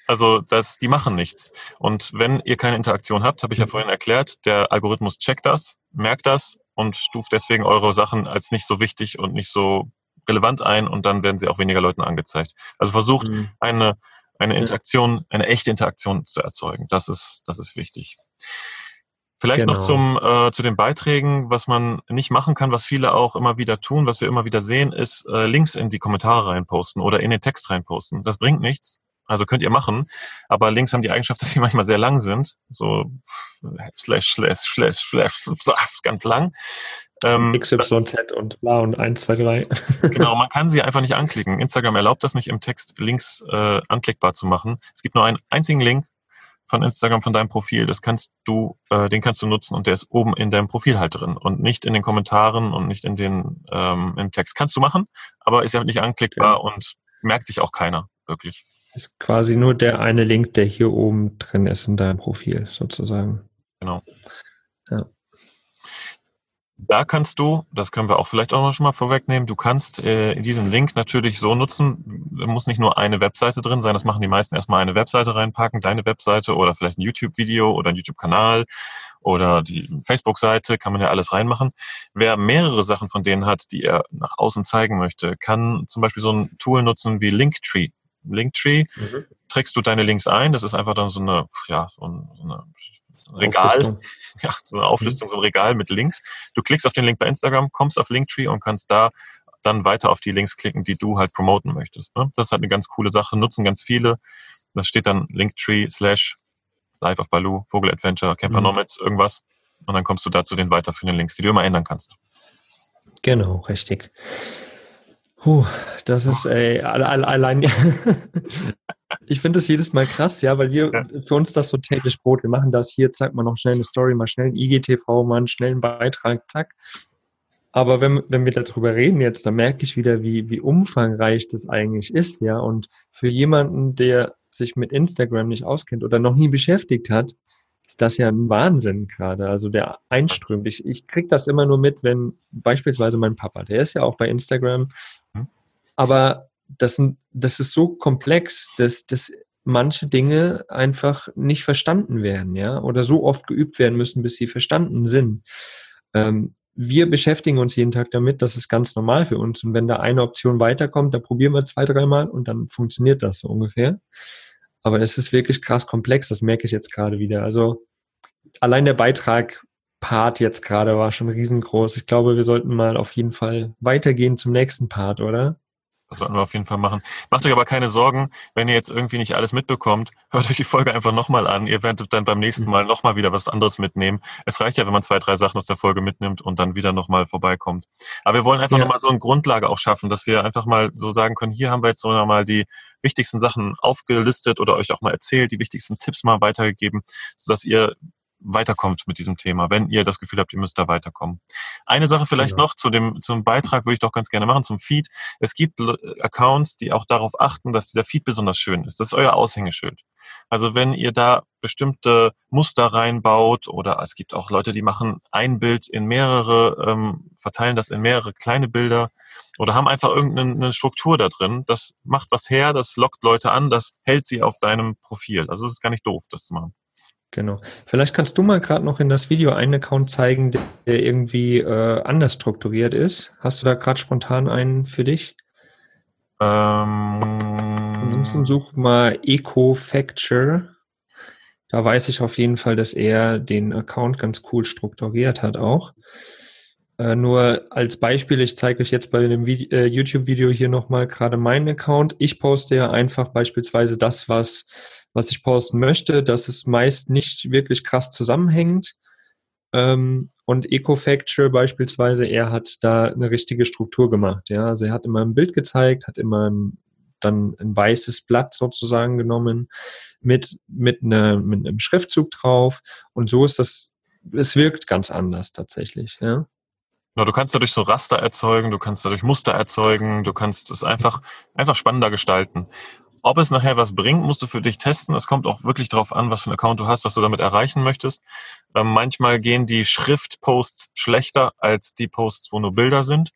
Speaker 3: Also das, die machen nichts. Und wenn ihr keine Interaktion habt, habe ich ja vorhin erklärt, der Algorithmus checkt das, merkt das und stuft deswegen eure Sachen als nicht so wichtig und nicht so relevant ein und dann werden sie auch weniger Leuten angezeigt. Also versucht mhm. eine, eine Interaktion, eine echte Interaktion zu erzeugen. Das ist, das ist wichtig. Vielleicht genau. noch zum, äh, zu den Beiträgen, was man nicht machen kann, was viele auch immer wieder tun, was wir immer wieder sehen, ist äh, Links in die Kommentare reinposten oder in den Text reinposten. Das bringt nichts. Also könnt ihr machen, aber Links haben die Eigenschaft, dass sie manchmal sehr lang sind, so slash, slash, slash, slash, ganz lang.
Speaker 2: Ähm, XYZ und bla und 1, 2, 3.
Speaker 3: genau, man kann sie einfach nicht anklicken. Instagram erlaubt das nicht, im Text Links äh, anklickbar zu machen. Es gibt nur einen einzigen Link von Instagram, von deinem Profil, das kannst du, äh, den kannst du nutzen und der ist oben in deinem Profil halt drin und nicht in den Kommentaren und nicht in den ähm, im Text. Kannst du machen, aber ist ja nicht anklickbar okay. und merkt sich auch keiner wirklich.
Speaker 2: Ist quasi nur der eine Link, der hier oben drin ist in deinem Profil sozusagen.
Speaker 3: Genau. Ja. Da kannst du, das können wir auch vielleicht auch noch schon mal vorwegnehmen, du kannst äh, diesen Link natürlich so nutzen, da muss nicht nur eine Webseite drin sein, das machen die meisten erstmal eine Webseite reinpacken, deine Webseite oder vielleicht ein YouTube-Video oder ein YouTube-Kanal oder die Facebook-Seite, kann man ja alles reinmachen. Wer mehrere Sachen von denen hat, die er nach außen zeigen möchte, kann zum Beispiel so ein Tool nutzen wie Linktree. Linktree mhm. trägst du deine Links ein, das ist einfach dann so eine, ja, so eine Regal, Auflistung. ja, so eine Auflistung, so ein Regal mit Links. Du klickst auf den Link bei Instagram, kommst auf Linktree und kannst da dann weiter auf die Links klicken, die du halt promoten möchtest. Ne? Das ist halt eine ganz coole Sache, nutzen ganz viele. Das steht dann Linktree slash Live of Baloo, Vogel Adventure, Camper mhm. Nomads, irgendwas. Und dann kommst du dazu den weiterführenden Links, die du immer ändern kannst.
Speaker 2: Genau, richtig. Puh, das ist ey, allein. ich finde das jedes Mal krass, ja, weil wir ja. für uns das so täglich Brot. Wir machen das hier, zack, mal noch schnell eine Story, mal schnell ein IGTV, mal einen schnellen Beitrag, zack. Aber wenn, wenn wir darüber reden jetzt, dann merke ich wieder, wie, wie umfangreich das eigentlich ist, ja. Und für jemanden, der sich mit Instagram nicht auskennt oder noch nie beschäftigt hat, ist das ja ein Wahnsinn gerade. Also der Einström. Ich, ich kriege das immer nur mit, wenn beispielsweise mein Papa, der ist ja auch bei Instagram, mhm. aber das, das ist so komplex, dass, dass manche Dinge einfach nicht verstanden werden, ja, oder so oft geübt werden müssen, bis sie verstanden sind. Ähm, wir beschäftigen uns jeden Tag damit, das ist ganz normal für uns. Und wenn da eine Option weiterkommt, dann probieren wir zwei, dreimal und dann funktioniert das so ungefähr. Aber es ist wirklich krass komplex, das merke ich jetzt gerade wieder. Also allein der Beitrag Part jetzt gerade war schon riesengroß. Ich glaube, wir sollten mal auf jeden Fall weitergehen zum nächsten Part, oder?
Speaker 3: Das sollten wir auf jeden Fall machen. Macht euch aber keine Sorgen, wenn ihr jetzt irgendwie nicht alles mitbekommt, hört euch die Folge einfach nochmal an. Ihr werdet dann beim nächsten mhm. Mal nochmal wieder was anderes mitnehmen. Es reicht ja, wenn man zwei, drei Sachen aus der Folge mitnimmt und dann wieder nochmal vorbeikommt. Aber wir wollen einfach ja. nochmal so eine Grundlage auch schaffen, dass wir einfach mal so sagen können, hier haben wir jetzt so nochmal die wichtigsten Sachen aufgelistet oder euch auch mal erzählt, die wichtigsten Tipps mal weitergegeben, sodass ihr weiterkommt mit diesem Thema, wenn ihr das Gefühl habt, ihr müsst da weiterkommen. Eine Sache vielleicht genau. noch zu dem zum Beitrag würde ich doch ganz gerne machen zum Feed. Es gibt Accounts, die auch darauf achten, dass dieser Feed besonders schön ist. Das ist euer Aushängeschild. Also wenn ihr da bestimmte Muster reinbaut oder es gibt auch Leute, die machen ein Bild in mehrere, ähm, verteilen das in mehrere kleine Bilder oder haben einfach irgendeine Struktur da drin. Das macht was her, das lockt Leute an, das hält sie auf deinem Profil. Also es ist gar nicht doof, das zu machen.
Speaker 2: Genau. Vielleicht kannst du mal gerade noch in das Video einen Account zeigen, der, irgendwie äh, anders strukturiert ist. Hast du da gerade spontan einen für dich? Ähm, Ansonsten such mal EcoFacture. Da weiß ich auf jeden Fall, dass er den Account ganz cool strukturiert hat auch. Äh, nur als Beispiel, ich zeige euch jetzt bei dem äh, YouTube-Video hier nochmal gerade meinen Account. Ich poste ja einfach beispielsweise das, was was ich posten möchte. Das ist meist nicht wirklich krass zusammenhängend. Ähm, und EcoFacture beispielsweise, er hat da eine richtige Struktur gemacht. Ja, also er hat immer ein Bild gezeigt, hat immer ein, dann ein weißes Blatt sozusagen genommen mit, mit, eine, mit einem Schriftzug drauf. Und so ist das, es wirkt ganz anders tatsächlich. Ja.
Speaker 3: Ja, du kannst dadurch so Raster erzeugen, du kannst dadurch Muster erzeugen, du kannst es einfach, einfach spannender gestalten. Ob es nachher was bringt, musst du für dich testen. Es kommt auch wirklich darauf an, was für ein Account du hast, was du damit erreichen möchtest. Ähm, manchmal gehen die Schriftposts schlechter als die Posts, wo nur Bilder sind.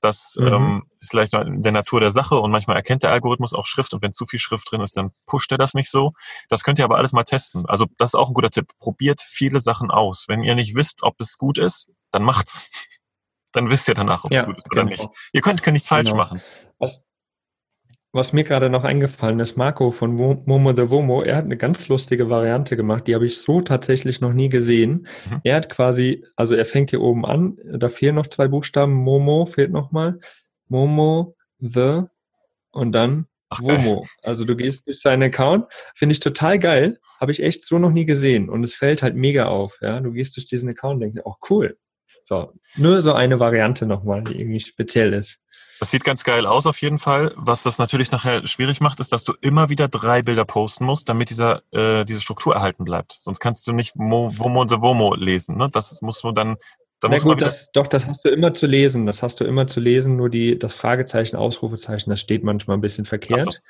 Speaker 3: Das mhm. ähm, ist vielleicht in der Natur der Sache und manchmal erkennt der Algorithmus auch Schrift und wenn zu viel Schrift drin ist, dann pusht er das nicht so. Das könnt ihr aber alles mal testen. Also das ist auch ein guter Tipp. Probiert viele Sachen aus. Wenn ihr nicht wisst, ob es gut ist, dann macht's. Dann wisst ihr danach, ob es ja, gut ist genau. oder nicht. Ihr könnt, könnt nichts falsch genau. machen.
Speaker 2: Was, was mir gerade noch eingefallen ist, Marco von Momo de Vomo, er hat eine ganz lustige Variante gemacht, die habe ich so tatsächlich noch nie gesehen. Mhm. Er hat quasi, also er fängt hier oben an, da fehlen noch zwei Buchstaben, Momo fehlt nochmal, Momo, the und dann Ach, Vomo. Also du gehst durch seinen Account, finde ich total geil, habe ich echt so noch nie gesehen und es fällt halt mega auf. Ja, du gehst durch diesen Account und denkst, oh cool. So, nur so eine Variante nochmal, die irgendwie speziell ist.
Speaker 3: Das sieht ganz geil aus auf jeden Fall. Was das natürlich nachher schwierig macht, ist, dass du immer wieder drei Bilder posten musst, damit dieser, äh, diese Struktur erhalten bleibt. Sonst kannst du nicht Mo, Womo de Womo lesen. Ne? Das muss man dann.
Speaker 2: Da Na gut, das, doch, das hast du immer zu lesen. Das hast du immer zu lesen. Nur die, das Fragezeichen, Ausrufezeichen, das steht manchmal ein bisschen verkehrt. So.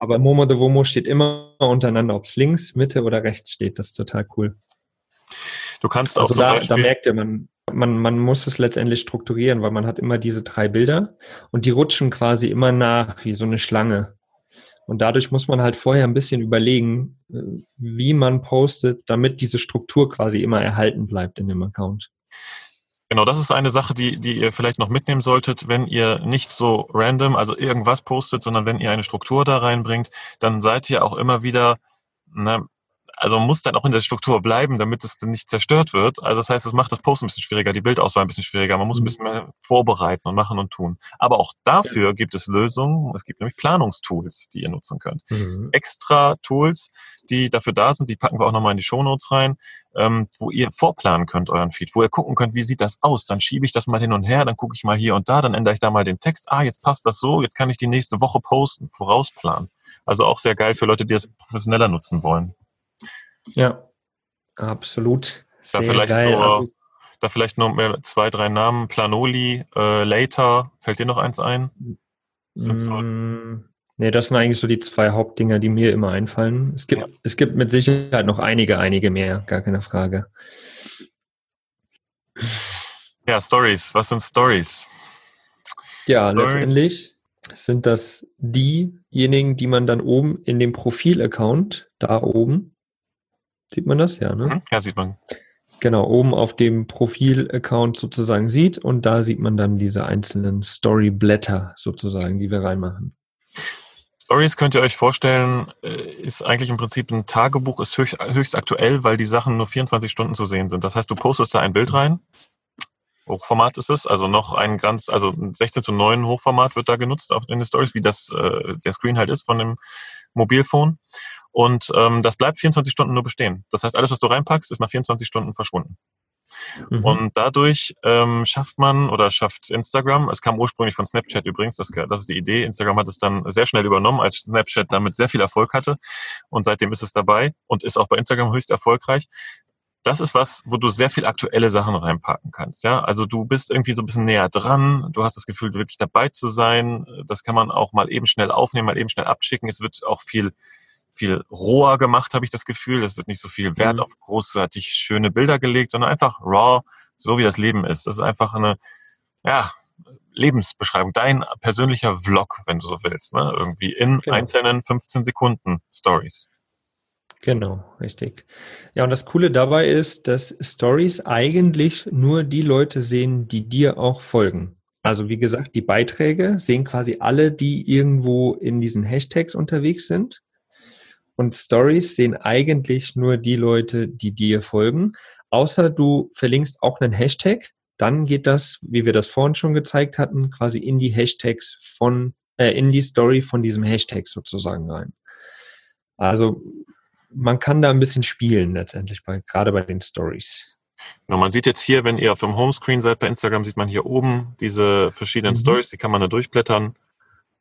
Speaker 2: Aber Momo de Womo steht immer untereinander, ob es links, Mitte oder rechts steht. Das ist total cool.
Speaker 3: Du kannst auch also
Speaker 2: da, Beispiel, da merkt ihr, man, man, man muss es letztendlich strukturieren, weil man hat immer diese drei Bilder und die rutschen quasi immer nach, wie so eine Schlange. Und dadurch muss man halt vorher ein bisschen überlegen, äh, wie man postet, damit diese Struktur quasi immer erhalten bleibt in dem Account.
Speaker 3: Genau, das ist eine Sache, die, die ihr vielleicht noch mitnehmen solltet, wenn ihr nicht so random, also irgendwas postet, sondern wenn ihr eine Struktur da reinbringt, dann seid ihr auch immer wieder, na, also muss dann auch in der Struktur bleiben, damit es dann nicht zerstört wird. Also das heißt, es macht das Post ein bisschen schwieriger, die Bildauswahl ein bisschen schwieriger. Man muss ein mhm. bisschen mehr vorbereiten und machen und tun. Aber auch dafür gibt es Lösungen. Es gibt nämlich Planungstools, die ihr nutzen könnt. Mhm. Extra Tools, die dafür da sind, die packen wir auch nochmal in die Shownotes rein, ähm, wo ihr vorplanen könnt euren Feed, wo ihr gucken könnt, wie sieht das aus. Dann schiebe ich das mal hin und her, dann gucke ich mal hier und da, dann ändere ich da mal den Text. Ah, jetzt passt das so, jetzt kann ich die nächste Woche posten, vorausplanen. Also auch sehr geil für Leute, die das professioneller nutzen wollen.
Speaker 2: Ja, absolut.
Speaker 3: Sehr da vielleicht geil. Nur, also, da vielleicht nur mehr zwei, drei Namen. Planoli, äh, Later. Fällt dir noch eins ein?
Speaker 2: Sind so, mm, nee, das sind eigentlich so die zwei Hauptdinger, die mir immer einfallen. Es gibt, ja. es gibt mit Sicherheit noch einige, einige mehr, gar keine Frage.
Speaker 3: Ja, Stories. Was sind Stories?
Speaker 2: Ja, Stories. letztendlich sind das diejenigen, die man dann oben in dem Profil-Account, da oben, sieht man das ja, ne? Mhm.
Speaker 3: Ja, sieht man.
Speaker 2: Genau, oben auf dem Profil-Account sozusagen sieht und da sieht man dann diese einzelnen Story-Blätter sozusagen, die wir reinmachen.
Speaker 3: Stories könnt ihr euch vorstellen, äh, ist eigentlich im Prinzip ein Tagebuch, ist höchst, höchst aktuell, weil die Sachen nur 24 Stunden zu sehen sind. Das heißt, du postest da ein Bild rein Hochformat ist es, also noch ein ganz, also 16 zu 9 Hochformat wird da genutzt auf, in den Stories, wie das äh, der Screen halt ist von dem Mobilphone. Und ähm, das bleibt 24 Stunden nur bestehen. Das heißt, alles, was du reinpackst, ist nach 24 Stunden verschwunden. Mhm. Und dadurch ähm, schafft man oder schafft Instagram, es kam ursprünglich von Snapchat übrigens, das, das ist die Idee. Instagram hat es dann sehr schnell übernommen, als Snapchat damit sehr viel Erfolg hatte. Und seitdem ist es dabei und ist auch bei Instagram höchst erfolgreich das ist was, wo du sehr viel aktuelle Sachen reinpacken kannst. Ja, also du bist irgendwie so ein bisschen näher dran. Du hast das Gefühl, wirklich dabei zu sein. Das kann man auch mal eben schnell aufnehmen, mal eben schnell abschicken. Es wird auch viel, viel roher gemacht, habe ich das Gefühl. Es wird nicht so viel Wert mhm. auf großartig schöne Bilder gelegt, sondern einfach raw, so wie das Leben ist. Das ist einfach eine, ja, Lebensbeschreibung, dein persönlicher Vlog, wenn du so willst, ne? irgendwie in genau. einzelnen 15 Sekunden Stories.
Speaker 2: Genau, richtig. Ja, und das Coole dabei ist, dass Stories eigentlich nur die Leute sehen, die dir auch folgen. Also wie gesagt, die Beiträge sehen quasi alle, die irgendwo in diesen Hashtags unterwegs sind. Und Stories sehen eigentlich nur die Leute, die dir folgen. Außer du verlinkst auch einen Hashtag, dann geht das, wie wir das vorhin schon gezeigt hatten, quasi in die Hashtags von, äh, in die Story von diesem Hashtag sozusagen rein. Also man kann da ein bisschen spielen letztendlich, bei, gerade bei den Stories.
Speaker 3: Genau, man sieht jetzt hier, wenn ihr auf dem Homescreen seid bei Instagram, sieht man hier oben diese verschiedenen mhm. Stories, die kann man da durchblättern.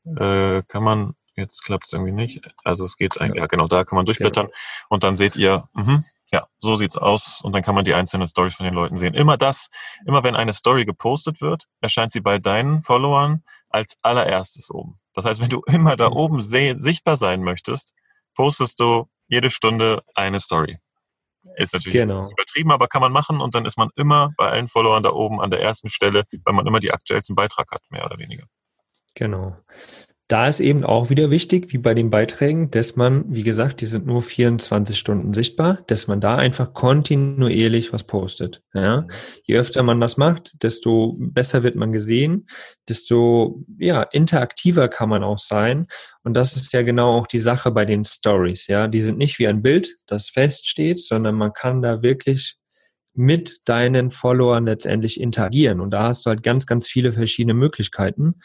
Speaker 3: Äh, kann man, jetzt klappt es irgendwie nicht. Also es geht, ja. ja genau, da kann man durchblättern genau. und dann seht ihr, mh, ja, so sieht's aus und dann kann man die einzelnen Stories von den Leuten sehen. Immer das, immer wenn eine Story gepostet wird, erscheint sie bei deinen Followern als allererstes oben. Das heißt, wenn du immer da mhm. oben sichtbar sein möchtest, postest du jede Stunde eine Story. Ist natürlich genau. übertrieben, aber kann man machen und dann ist man immer bei allen Followern da oben an der ersten Stelle, weil man immer die aktuellsten Beitrag hat, mehr oder weniger.
Speaker 2: Genau da ist eben auch wieder wichtig, wie bei den Beiträgen, dass man, wie gesagt, die sind nur 24 Stunden sichtbar, dass man da einfach kontinuierlich was postet. Ja? Je öfter man das macht, desto besser wird man gesehen, desto ja, interaktiver kann man auch sein. Und das ist ja genau auch die Sache bei den Stories. Ja, die sind nicht wie ein Bild, das feststeht, sondern man kann da wirklich mit deinen Followern letztendlich interagieren. Und da hast du halt ganz, ganz viele verschiedene Möglichkeiten,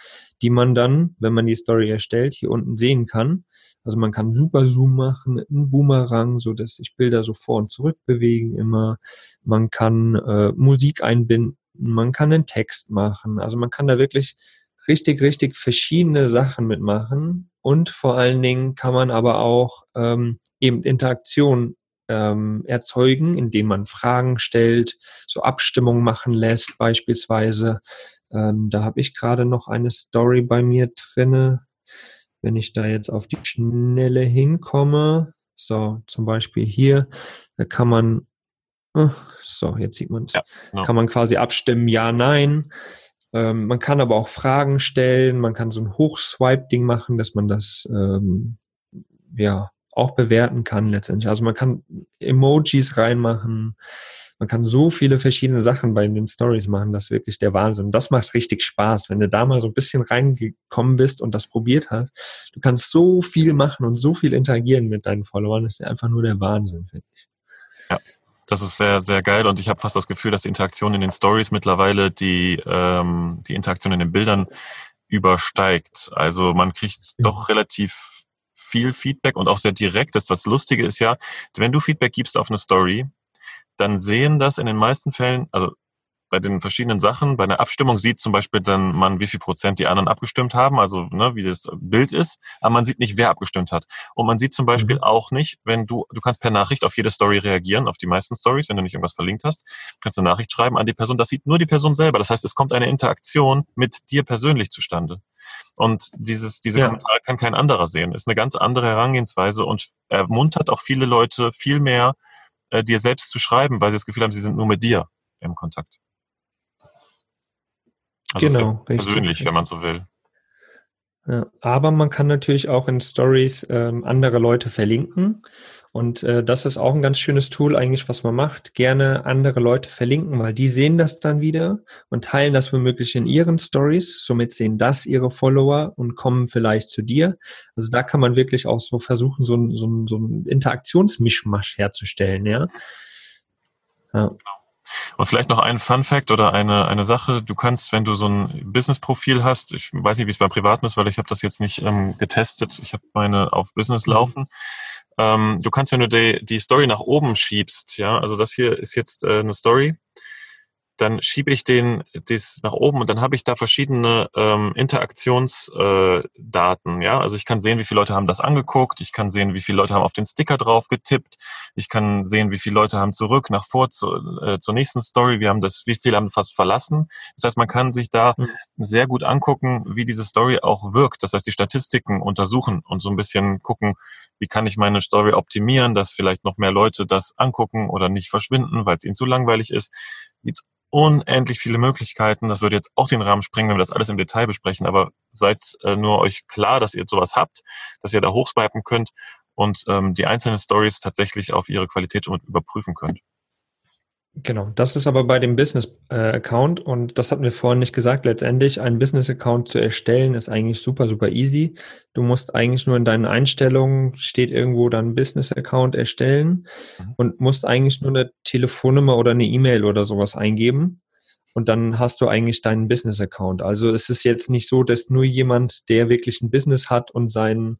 Speaker 2: die man dann, wenn man die Story erstellt, hier unten sehen kann. Also man kann Super Zoom machen, einen Boomerang, so dass sich Bilder so vor und zurück bewegen immer. Man kann äh, Musik einbinden, man kann einen Text machen. Also man kann da wirklich richtig, richtig verschiedene Sachen mitmachen. Und vor allen Dingen kann man aber auch ähm, eben Interaktion ähm, erzeugen, indem man Fragen stellt, so Abstimmungen machen lässt beispielsweise. Ähm, da habe ich gerade noch eine Story bei mir drinne. Wenn ich da jetzt auf die Schnelle hinkomme, so zum Beispiel hier, da kann man, oh, so jetzt sieht man es, ja, genau. kann man quasi abstimmen, ja, nein. Ähm, man kann aber auch Fragen stellen, man kann so ein Hochswipe-Ding machen, dass man das ähm, ja auch bewerten kann letztendlich. Also man kann Emojis reinmachen, Man kann so viele verschiedene Sachen bei den Stories machen, das ist wirklich der Wahnsinn. Und das macht richtig Spaß, wenn du da mal so ein bisschen reingekommen bist und das probiert hast. Du kannst so viel machen und so viel interagieren mit deinen Followern, das ist einfach nur der Wahnsinn, finde ich.
Speaker 3: Ja, das ist sehr, sehr geil und ich habe fast das Gefühl, dass die Interaktion in den Stories mittlerweile die, ähm, die Interaktion in den Bildern übersteigt. Also man kriegt doch relativ viel Feedback und auch sehr direkt. Das, was Lustige ist ja, wenn du Feedback gibst auf eine Story, dann sehen das in den meisten Fällen, also bei den verschiedenen Sachen. Bei einer Abstimmung sieht zum Beispiel dann man, wie viel Prozent die anderen abgestimmt haben, also ne, wie das Bild ist, aber man sieht nicht, wer abgestimmt hat. Und man sieht zum Beispiel mhm. auch nicht, wenn du, du kannst per Nachricht auf jede Story reagieren, auf die meisten Stories, wenn du nicht irgendwas verlinkt hast, kannst du eine Nachricht schreiben an die Person. Das sieht nur die Person selber. Das heißt, es kommt eine Interaktion mit dir persönlich zustande. Und dieses, diese ja. Kommentare kann kein anderer sehen. Ist eine ganz andere Herangehensweise und ermuntert auch viele Leute viel mehr, äh, dir selbst zu schreiben, weil sie das Gefühl haben, sie sind nur mit dir im Kontakt. Also genau, persönlich, richtig. wenn man so will.
Speaker 2: Ja, aber man kann natürlich auch in Stories ähm, andere Leute verlinken. Und äh, das ist auch ein ganz schönes Tool eigentlich, was man macht. Gerne andere Leute verlinken, weil die sehen das dann wieder und teilen das womöglich in ihren Stories. Somit sehen das ihre Follower und kommen vielleicht zu dir. Also da kann man wirklich auch so versuchen, so ein, so ein, so ein Interaktionsmischmasch herzustellen, ja.
Speaker 3: ja. Genau. Und vielleicht noch ein Fun Fact oder eine, eine Sache. Du kannst, wenn du so ein Business-Profil hast, ich weiß nicht, wie es beim Privaten ist, weil ich habe das jetzt nicht ähm, getestet. Ich habe meine auf Business mhm. laufen. Ähm, du kannst, wenn du die, die Story nach oben schiebst, ja, also das hier ist jetzt äh, eine Story, dann schiebe ich den das nach oben und dann habe ich da verschiedene ähm, Interaktionsdaten. Äh, ja, also ich kann sehen, wie viele Leute haben das angeguckt. Ich kann sehen, wie viele Leute haben auf den Sticker drauf getippt. Ich kann sehen, wie viele Leute haben zurück nach vor zu, äh, zur nächsten Story. Wir haben das, wie viele haben fast verlassen. Das heißt, man kann sich da mhm. sehr gut angucken, wie diese Story auch wirkt. Das heißt, die Statistiken untersuchen und so ein bisschen gucken, wie kann ich meine Story optimieren, dass vielleicht noch mehr Leute das angucken oder nicht verschwinden, weil es ihnen zu langweilig ist. Gibt's unendlich viele Möglichkeiten. Das würde jetzt auch den Rahmen sprengen, wenn wir das alles im Detail besprechen, aber seid äh, nur euch klar, dass ihr sowas habt, dass ihr da hochswipen könnt und ähm, die einzelnen Stories tatsächlich auf ihre Qualität überprüfen könnt.
Speaker 2: Genau, das ist aber bei dem Business-Account äh, und das hatten wir vorhin nicht gesagt. Letztendlich ein Business-Account zu erstellen ist eigentlich super, super easy. Du musst eigentlich nur in deinen Einstellungen steht irgendwo dann Business-Account erstellen mhm. und musst eigentlich nur eine Telefonnummer oder eine E-Mail oder sowas eingeben und dann hast du eigentlich deinen Business-Account. Also es ist jetzt nicht so, dass nur jemand, der wirklich ein Business hat und seinen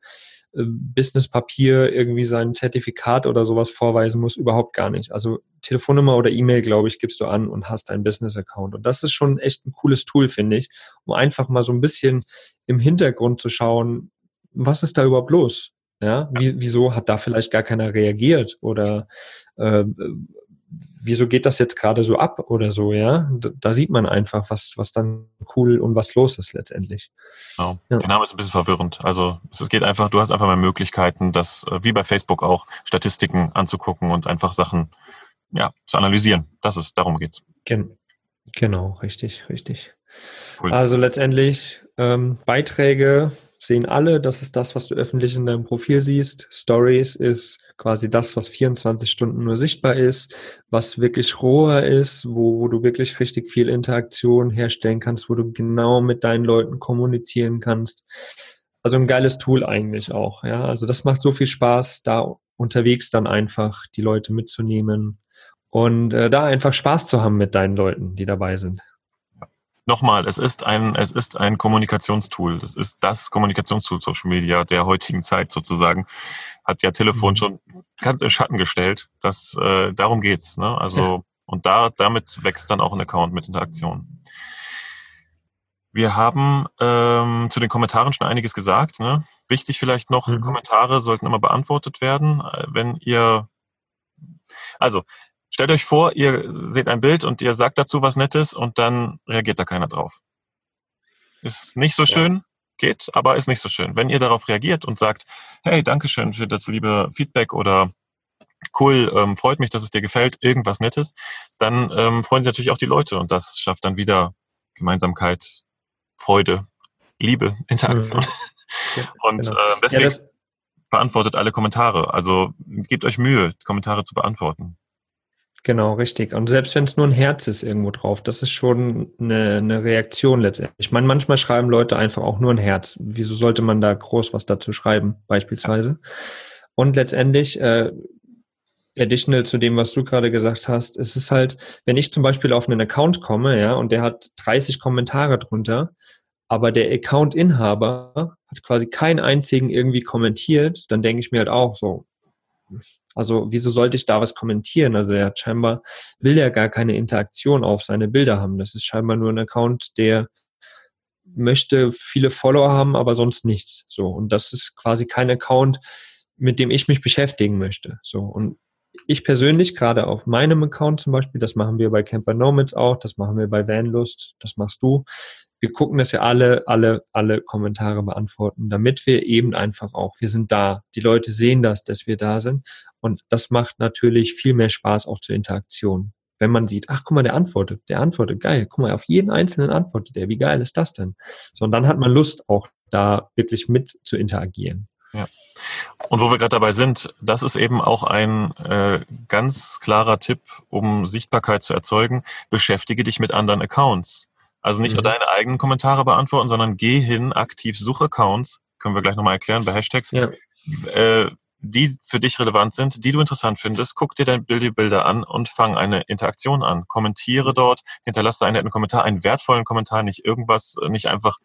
Speaker 2: Businesspapier irgendwie sein Zertifikat oder sowas vorweisen muss, überhaupt gar nicht. Also Telefonnummer oder E-Mail, glaube ich, gibst du an und hast einen Business-Account. Und das ist schon echt ein cooles Tool, finde ich, um einfach mal so ein bisschen im Hintergrund zu schauen, was ist da überhaupt los? Ja, Wie, wieso hat da vielleicht gar keiner reagiert oder äh, wieso geht das jetzt gerade so ab oder so, ja? Da, da, sieht man einfach, was, was dann cool und was los ist letztendlich.
Speaker 3: Genau. Ja. Der Name ist ein bisschen verwirrend. Also es geht einfach, du hast einfach mehr Möglichkeiten, das, äh, wie bei Facebook auch, Statistiken anzugucken und einfach Sachen ja, zu analysieren. Das ist, darum geht's.
Speaker 2: Gen genau, richtig, richtig. Cool. Also letztendlich ähm, Beiträge sehen alle, das ist das, was du öffentlich in deinem Profil siehst. Stories ist quasi das, was 24 Stunden nur sichtbar ist, was wirklich roher ist, wo, wo du wirklich richtig viel Interaktion herstellen kannst, wo du genau mit deinen Leuten kommunizieren kannst. Also ein geiles Tool eigentlich auch, ja. Also das macht so viel Spaß, da unterwegs dann einfach die Leute mitzunehmen und äh, da einfach Spaß zu haben mit deinen Leuten, die dabei sind
Speaker 3: nochmal, es ist ein, es ist ein Kommunikationstool. Es ist das Kommunikationstool Social Media der heutigen Zeit sozusagen. Hat ja Telefon mhm. schon ganz in Schatten gestellt. Das, äh, darum geht's, ne? Also, ja. und da, damit wächst dann auch ein Account mit Interaktion. Wir haben ähm, zu den Kommentaren schon einiges gesagt. Ne? Wichtig vielleicht noch, mhm. Kommentare sollten immer beantwortet werden. Äh, wenn ihr, also Stellt euch vor, ihr seht ein Bild und ihr sagt dazu was Nettes und dann reagiert da keiner drauf. Ist nicht so schön, ja. geht, aber ist nicht so schön. Wenn ihr darauf reagiert und sagt, hey, Dankeschön für das liebe Feedback oder cool, ähm, freut mich, dass es dir gefällt, irgendwas Nettes, dann ähm, freuen sich natürlich auch die Leute und das schafft dann wieder Gemeinsamkeit, Freude, Liebe, Interaktion. Ja, und genau. äh, deswegen ja, beantwortet alle Kommentare. Also gebt euch Mühe, Kommentare zu beantworten.
Speaker 2: Genau, richtig. Und selbst wenn es nur ein Herz ist irgendwo drauf, das ist schon eine, eine Reaktion letztendlich. Ich meine, manchmal schreiben Leute einfach auch nur ein Herz. Wieso sollte man da groß was dazu schreiben, beispielsweise? Und letztendlich, äh, additional zu dem, was du gerade gesagt hast, es ist halt, wenn ich zum Beispiel auf einen Account komme, ja, und der hat 30 Kommentare drunter, aber der Account-Inhaber hat quasi keinen einzigen irgendwie kommentiert, dann denke ich mir halt auch so, also wieso sollte ich da was kommentieren? Also er hat scheinbar, will er gar keine Interaktion auf seine Bilder haben. Das ist scheinbar nur ein Account, der möchte viele Follower haben, aber sonst nichts. So. Und das ist quasi kein Account, mit dem ich mich beschäftigen möchte. So. Und ich persönlich, gerade auf meinem Account zum Beispiel, das machen wir bei Camper Nomads auch, das machen wir bei Vanlust, das machst du. Wir gucken, dass wir alle, alle, alle Kommentare beantworten, damit wir eben einfach auch, wir sind da. Die Leute sehen das, dass wir da sind. Und das macht natürlich viel mehr Spaß auch zur Interaktion. Wenn man sieht, ach, guck mal, der antwortet, der antwortet, geil, guck mal, auf jeden einzelnen antwortet der, wie geil ist das denn? So, und dann hat man Lust auch da wirklich mit zu interagieren.
Speaker 3: Ja. Und wo wir gerade dabei sind, das ist eben auch ein äh, ganz klarer Tipp, um Sichtbarkeit zu erzeugen. Beschäftige dich mit anderen Accounts. Also nicht mhm. nur deine eigenen Kommentare beantworten, sondern geh hin, aktiv suche Accounts, können wir gleich nochmal erklären bei Hashtags. Ja. Äh, die für dich relevant sind, die du interessant findest, guck dir deine Bilder an und fang eine Interaktion an. Kommentiere dort, hinterlasse einen netten Kommentar, einen wertvollen Kommentar, nicht irgendwas, nicht einfach,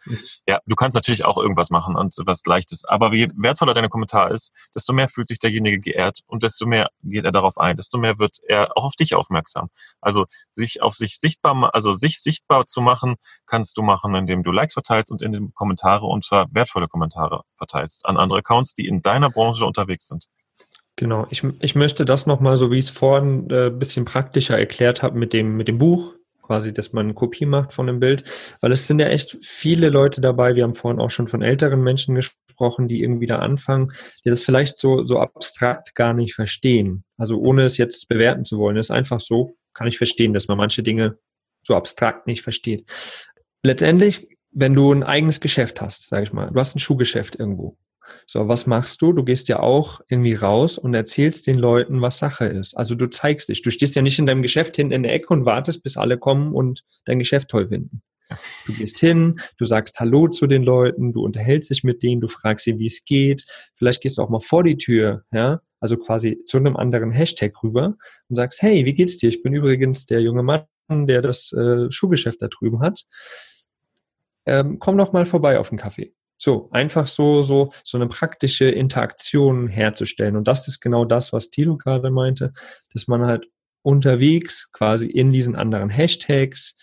Speaker 3: ja, du kannst natürlich auch irgendwas machen und was Leichtes, aber je wertvoller dein Kommentar ist, desto mehr fühlt sich derjenige geehrt und desto mehr geht er darauf ein, desto mehr wird er auch auf dich aufmerksam. Also sich auf sich sichtbar, also sich sichtbar zu machen, kannst du machen, indem du Likes verteilst und in den Kommentare und zwar wertvolle Kommentare verteilst an andere Accounts, die in deiner Branche unterwegs sind.
Speaker 2: Genau, ich, ich möchte das nochmal, so wie ich es vorhin ein äh, bisschen praktischer erklärt habe mit dem, mit dem Buch, quasi, dass man eine Kopie macht von dem Bild, weil es sind ja echt viele Leute dabei, wir haben vorhin auch schon von älteren Menschen gesprochen, die irgendwie da anfangen, die das vielleicht so, so abstrakt gar nicht verstehen. Also ohne es jetzt bewerten zu wollen, ist einfach so, kann ich verstehen, dass man manche Dinge so abstrakt nicht versteht. Letztendlich, wenn du ein eigenes Geschäft hast, sag ich mal, du hast ein Schuhgeschäft irgendwo so, was machst du? Du gehst ja auch irgendwie raus und erzählst den Leuten, was Sache ist. Also du zeigst dich. Du stehst ja nicht in deinem Geschäft hinten in der Ecke und wartest, bis alle kommen und dein Geschäft toll finden. Du gehst hin, du sagst Hallo zu den Leuten, du unterhältst dich mit denen, du fragst sie, wie es geht. Vielleicht gehst du auch mal vor die Tür, ja, also quasi zu einem anderen Hashtag rüber und sagst, hey, wie geht's dir? Ich bin übrigens der junge Mann, der das äh, Schuhgeschäft da drüben hat. Ähm, komm doch mal vorbei auf den Kaffee. So, einfach so, so, so eine praktische Interaktion herzustellen. Und das ist genau das, was Tilo gerade meinte, dass man halt unterwegs quasi in diesen anderen Hashtags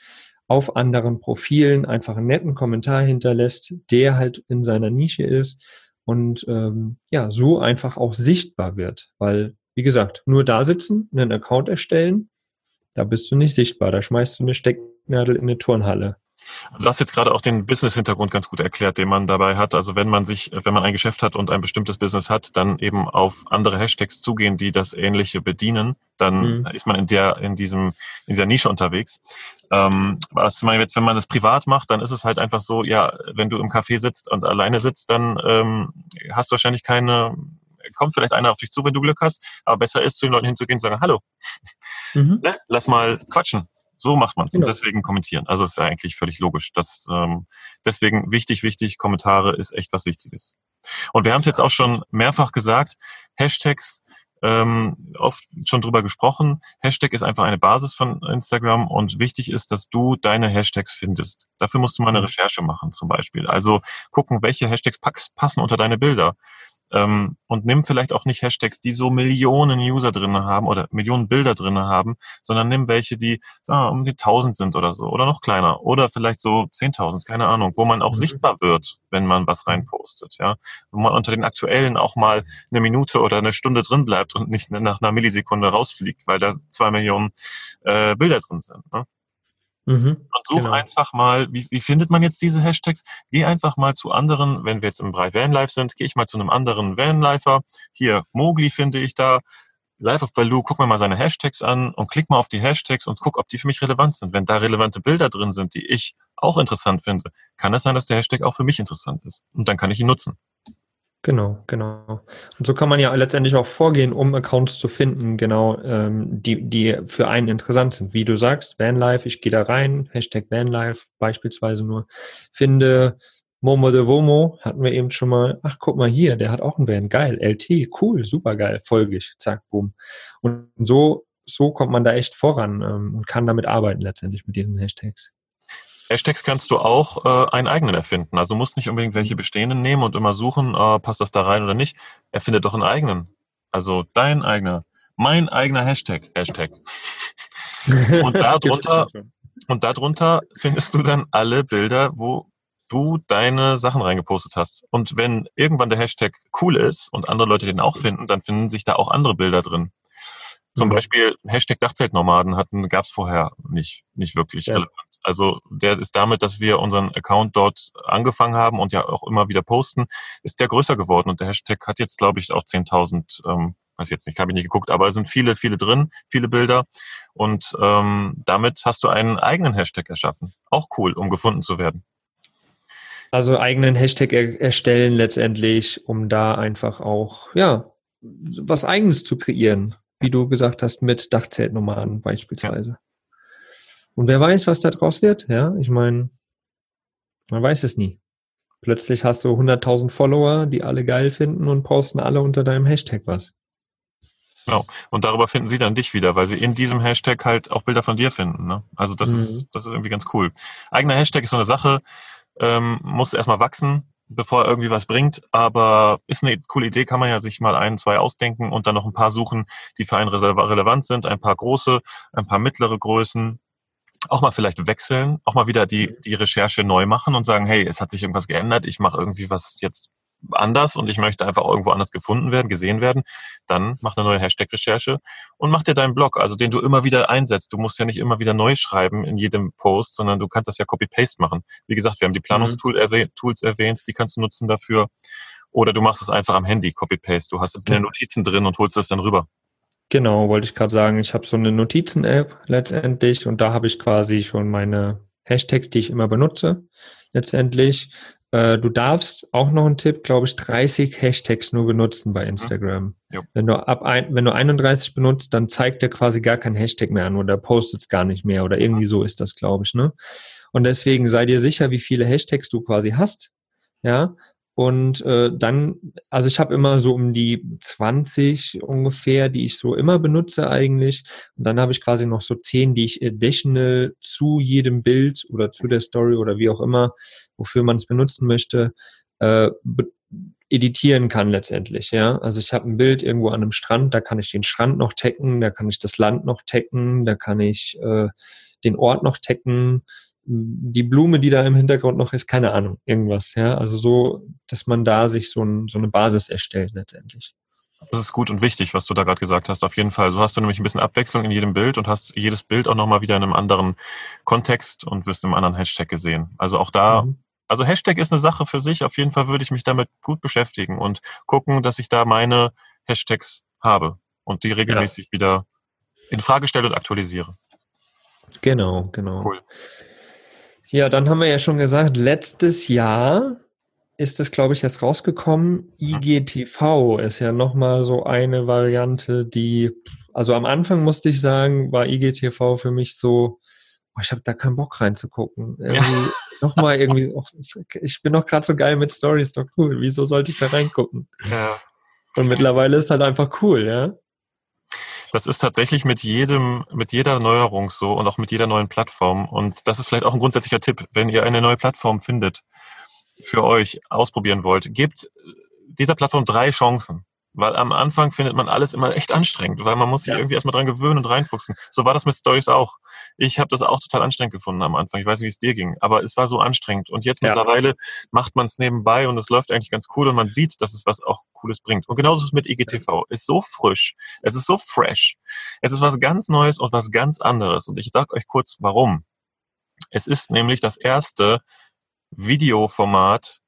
Speaker 2: auf anderen Profilen einfach einen netten Kommentar hinterlässt, der halt in seiner Nische ist und ähm, ja, so einfach auch sichtbar wird. Weil, wie gesagt, nur da sitzen, einen Account erstellen, da bist du nicht sichtbar. Da schmeißt du eine Stecknadel in eine Turnhalle.
Speaker 3: Du hast jetzt gerade auch den Business-Hintergrund ganz gut erklärt, den man dabei hat. Also wenn man sich, wenn man ein Geschäft hat und ein bestimmtes Business hat, dann eben auf andere Hashtags zugehen, die das Ähnliche bedienen, dann mhm. ist man in der, in diesem, in dieser Nische unterwegs. Ähm, was man jetzt, wenn man das privat macht, dann ist es halt einfach so, ja, wenn du im Café sitzt und alleine sitzt, dann ähm, hast du wahrscheinlich keine, kommt vielleicht einer auf dich zu, wenn du Glück hast, aber besser ist, zu den Leuten hinzugehen und sagen, hallo, mhm. ne, lass mal quatschen. So macht man es. Genau. Und deswegen kommentieren. Also ist ja eigentlich völlig logisch. Das, ähm, deswegen wichtig, wichtig, Kommentare ist echt was Wichtiges. Und wir haben es jetzt auch schon mehrfach gesagt, Hashtags, ähm, oft schon drüber gesprochen. Hashtag ist einfach eine Basis von Instagram und wichtig ist, dass du deine Hashtags findest. Dafür musst du mal eine mhm. Recherche machen zum Beispiel. Also gucken, welche Hashtags passen unter deine Bilder. Ähm, und nimm vielleicht auch nicht Hashtags, die so Millionen User drin haben oder Millionen Bilder drin haben, sondern nimm welche, die wir, um die 1000 sind oder so oder noch kleiner oder vielleicht so 10.000, keine Ahnung, wo man auch mhm. sichtbar wird, wenn man was reinpostet, ja, wo man unter den aktuellen auch mal eine Minute oder eine Stunde drin bleibt und nicht nach einer Millisekunde rausfliegt, weil da zwei Millionen äh, Bilder drin sind. Ne? Mhm, und such genau. einfach mal, wie, wie findet man jetzt diese Hashtags? Geh einfach mal zu anderen, wenn wir jetzt im Bereich Vanlife sind, gehe ich mal zu einem anderen Vanlifer. Hier, Mogli finde ich da. Live of Baloo, guck mir mal seine Hashtags an und klick mal auf die Hashtags und guck, ob die für mich relevant sind. Wenn da relevante Bilder drin sind, die ich auch interessant finde, kann es sein, dass der Hashtag auch für mich interessant ist. Und dann kann ich ihn nutzen.
Speaker 2: Genau, genau. Und so kann man ja letztendlich auch vorgehen, um Accounts zu finden, genau, ähm, die, die für einen interessant sind. Wie du sagst, Vanlife, ich gehe da rein, Hashtag Vanlife beispielsweise nur, finde Momo de Vomo, hatten wir eben schon mal, ach guck mal hier, der hat auch einen Van, geil, LT, cool, super geil, folge ich, zack, boom. Und so, so kommt man da echt voran ähm, und kann damit arbeiten letztendlich mit diesen Hashtags.
Speaker 3: Hashtags kannst du auch äh, einen eigenen erfinden. Also musst nicht unbedingt welche mhm. bestehenden nehmen und immer suchen, äh, passt das da rein oder nicht. Erfinde doch einen eigenen. Also dein eigener, mein eigener Hashtag. Hashtag. Und darunter, und darunter findest du dann alle Bilder, wo du deine Sachen reingepostet hast. Und wenn irgendwann der Hashtag cool ist und andere Leute den auch finden, dann finden sich da auch andere Bilder drin. Zum mhm. Beispiel Hashtag Dachzeltnomaden hatten, gab es vorher nicht, nicht wirklich ja. Also der ist damit, dass wir unseren Account dort angefangen haben und ja auch immer wieder posten, ist der größer geworden und der Hashtag hat jetzt, glaube ich, auch 10.000, ähm, weiß jetzt nicht, habe ich nicht geguckt, aber es sind viele, viele drin, viele Bilder und ähm, damit hast du einen eigenen Hashtag erschaffen. Auch cool, um gefunden zu werden.
Speaker 2: Also eigenen Hashtag er erstellen letztendlich, um da einfach auch, ja, was eigenes zu kreieren, wie du gesagt hast, mit Dachzeltnomaden beispielsweise. Ja. Und wer weiß, was da draus wird, ja? Ich meine, man weiß es nie. Plötzlich hast du 100.000 Follower, die alle geil finden und posten alle unter deinem Hashtag was.
Speaker 3: Genau. Und darüber finden sie dann dich wieder, weil sie in diesem Hashtag halt auch Bilder von dir finden. Ne? Also das mhm. ist, das ist irgendwie ganz cool. Eigener Hashtag ist so eine Sache, ähm, muss erstmal wachsen, bevor er irgendwie was bringt, aber ist eine coole Idee, kann man ja sich mal ein, zwei ausdenken und dann noch ein paar suchen, die für einen relevant sind, ein paar große, ein paar mittlere Größen, auch mal vielleicht wechseln, auch mal wieder die, die Recherche neu machen und sagen, hey, es hat sich irgendwas geändert, ich mache irgendwie was jetzt anders und ich möchte einfach irgendwo anders gefunden werden, gesehen werden, dann mach eine neue Hashtag-Recherche und mach dir deinen Blog, also den du immer wieder einsetzt. Du musst ja nicht immer wieder neu schreiben in jedem Post, sondern du kannst das ja Copy-Paste machen. Wie gesagt, wir haben die mhm. Planungstools erwähnt, erwähnt, die kannst du nutzen dafür. Oder du machst es einfach am Handy, Copy-Paste. Du hast es in den Notizen drin und holst es dann rüber.
Speaker 2: Genau, wollte ich gerade sagen. Ich habe so eine Notizen-App letztendlich und da habe ich quasi schon meine Hashtags, die ich immer benutze, letztendlich. Äh, du darfst auch noch ein Tipp, glaube ich, 30 Hashtags nur benutzen bei Instagram. Mhm. Wenn du ab ein, wenn du 31 benutzt, dann zeigt er quasi gar kein Hashtag mehr an oder postet es gar nicht mehr oder irgendwie so ist das, glaube ich, ne? Und deswegen sei dir sicher, wie viele Hashtags du quasi hast. Ja, und äh, dann, also ich habe immer so um die 20 ungefähr, die ich so immer benutze eigentlich. Und dann habe ich quasi noch so 10, die ich additional zu jedem Bild oder zu der Story oder wie auch immer, wofür man es benutzen möchte, äh, editieren kann letztendlich. Ja, also ich habe ein Bild irgendwo an einem Strand, da kann ich den Strand noch taggen, da kann ich das Land noch taggen, da kann ich äh, den Ort noch taggen die Blume, die da im Hintergrund noch ist, keine Ahnung, irgendwas, ja. Also so, dass man da sich so, ein, so eine Basis erstellt letztendlich.
Speaker 3: Das ist gut und wichtig, was du da gerade gesagt hast, auf jeden Fall. So hast du nämlich ein bisschen Abwechslung in jedem Bild und hast jedes Bild auch nochmal wieder in einem anderen Kontext und wirst im anderen Hashtag gesehen. Also auch da, mhm. also Hashtag ist eine Sache für sich. Auf jeden Fall würde ich mich damit gut beschäftigen und gucken, dass ich da meine Hashtags habe und die regelmäßig ja. wieder in Frage stelle und aktualisiere.
Speaker 2: Genau, genau. Cool. Ja, dann haben wir ja schon gesagt, letztes Jahr ist es, glaube ich, erst rausgekommen. IGTV ist ja nochmal so eine Variante, die, also am Anfang musste ich sagen, war IGTV für mich so, oh, ich habe da keinen Bock reinzugucken. Irgendwie ja. nochmal irgendwie, oh, ich bin doch gerade so geil mit Stories, doch cool. Wieso sollte ich da reingucken? Ja. Und mittlerweile ist halt einfach cool, ja.
Speaker 3: Das ist tatsächlich mit jedem, mit jeder Neuerung so und auch mit jeder neuen Plattform. Und das ist vielleicht auch ein grundsätzlicher Tipp, wenn ihr eine neue Plattform findet, für euch ausprobieren wollt, gebt dieser Plattform drei Chancen. Weil am Anfang findet man alles immer echt anstrengend, weil man muss sich ja. irgendwie erstmal dran gewöhnen und reinfuchsen. So war das mit Stories auch. Ich habe das auch total anstrengend gefunden am Anfang. Ich weiß nicht, wie es dir ging, aber es war so anstrengend. Und jetzt ja. mittlerweile macht man es nebenbei und es läuft eigentlich ganz cool und man sieht, dass es was auch Cooles bringt. Und genauso ist es mit IGTV. Ist so frisch, es ist so fresh. Es ist was ganz Neues und was ganz anderes. Und ich sage euch kurz, warum. Es ist nämlich das erste Videoformat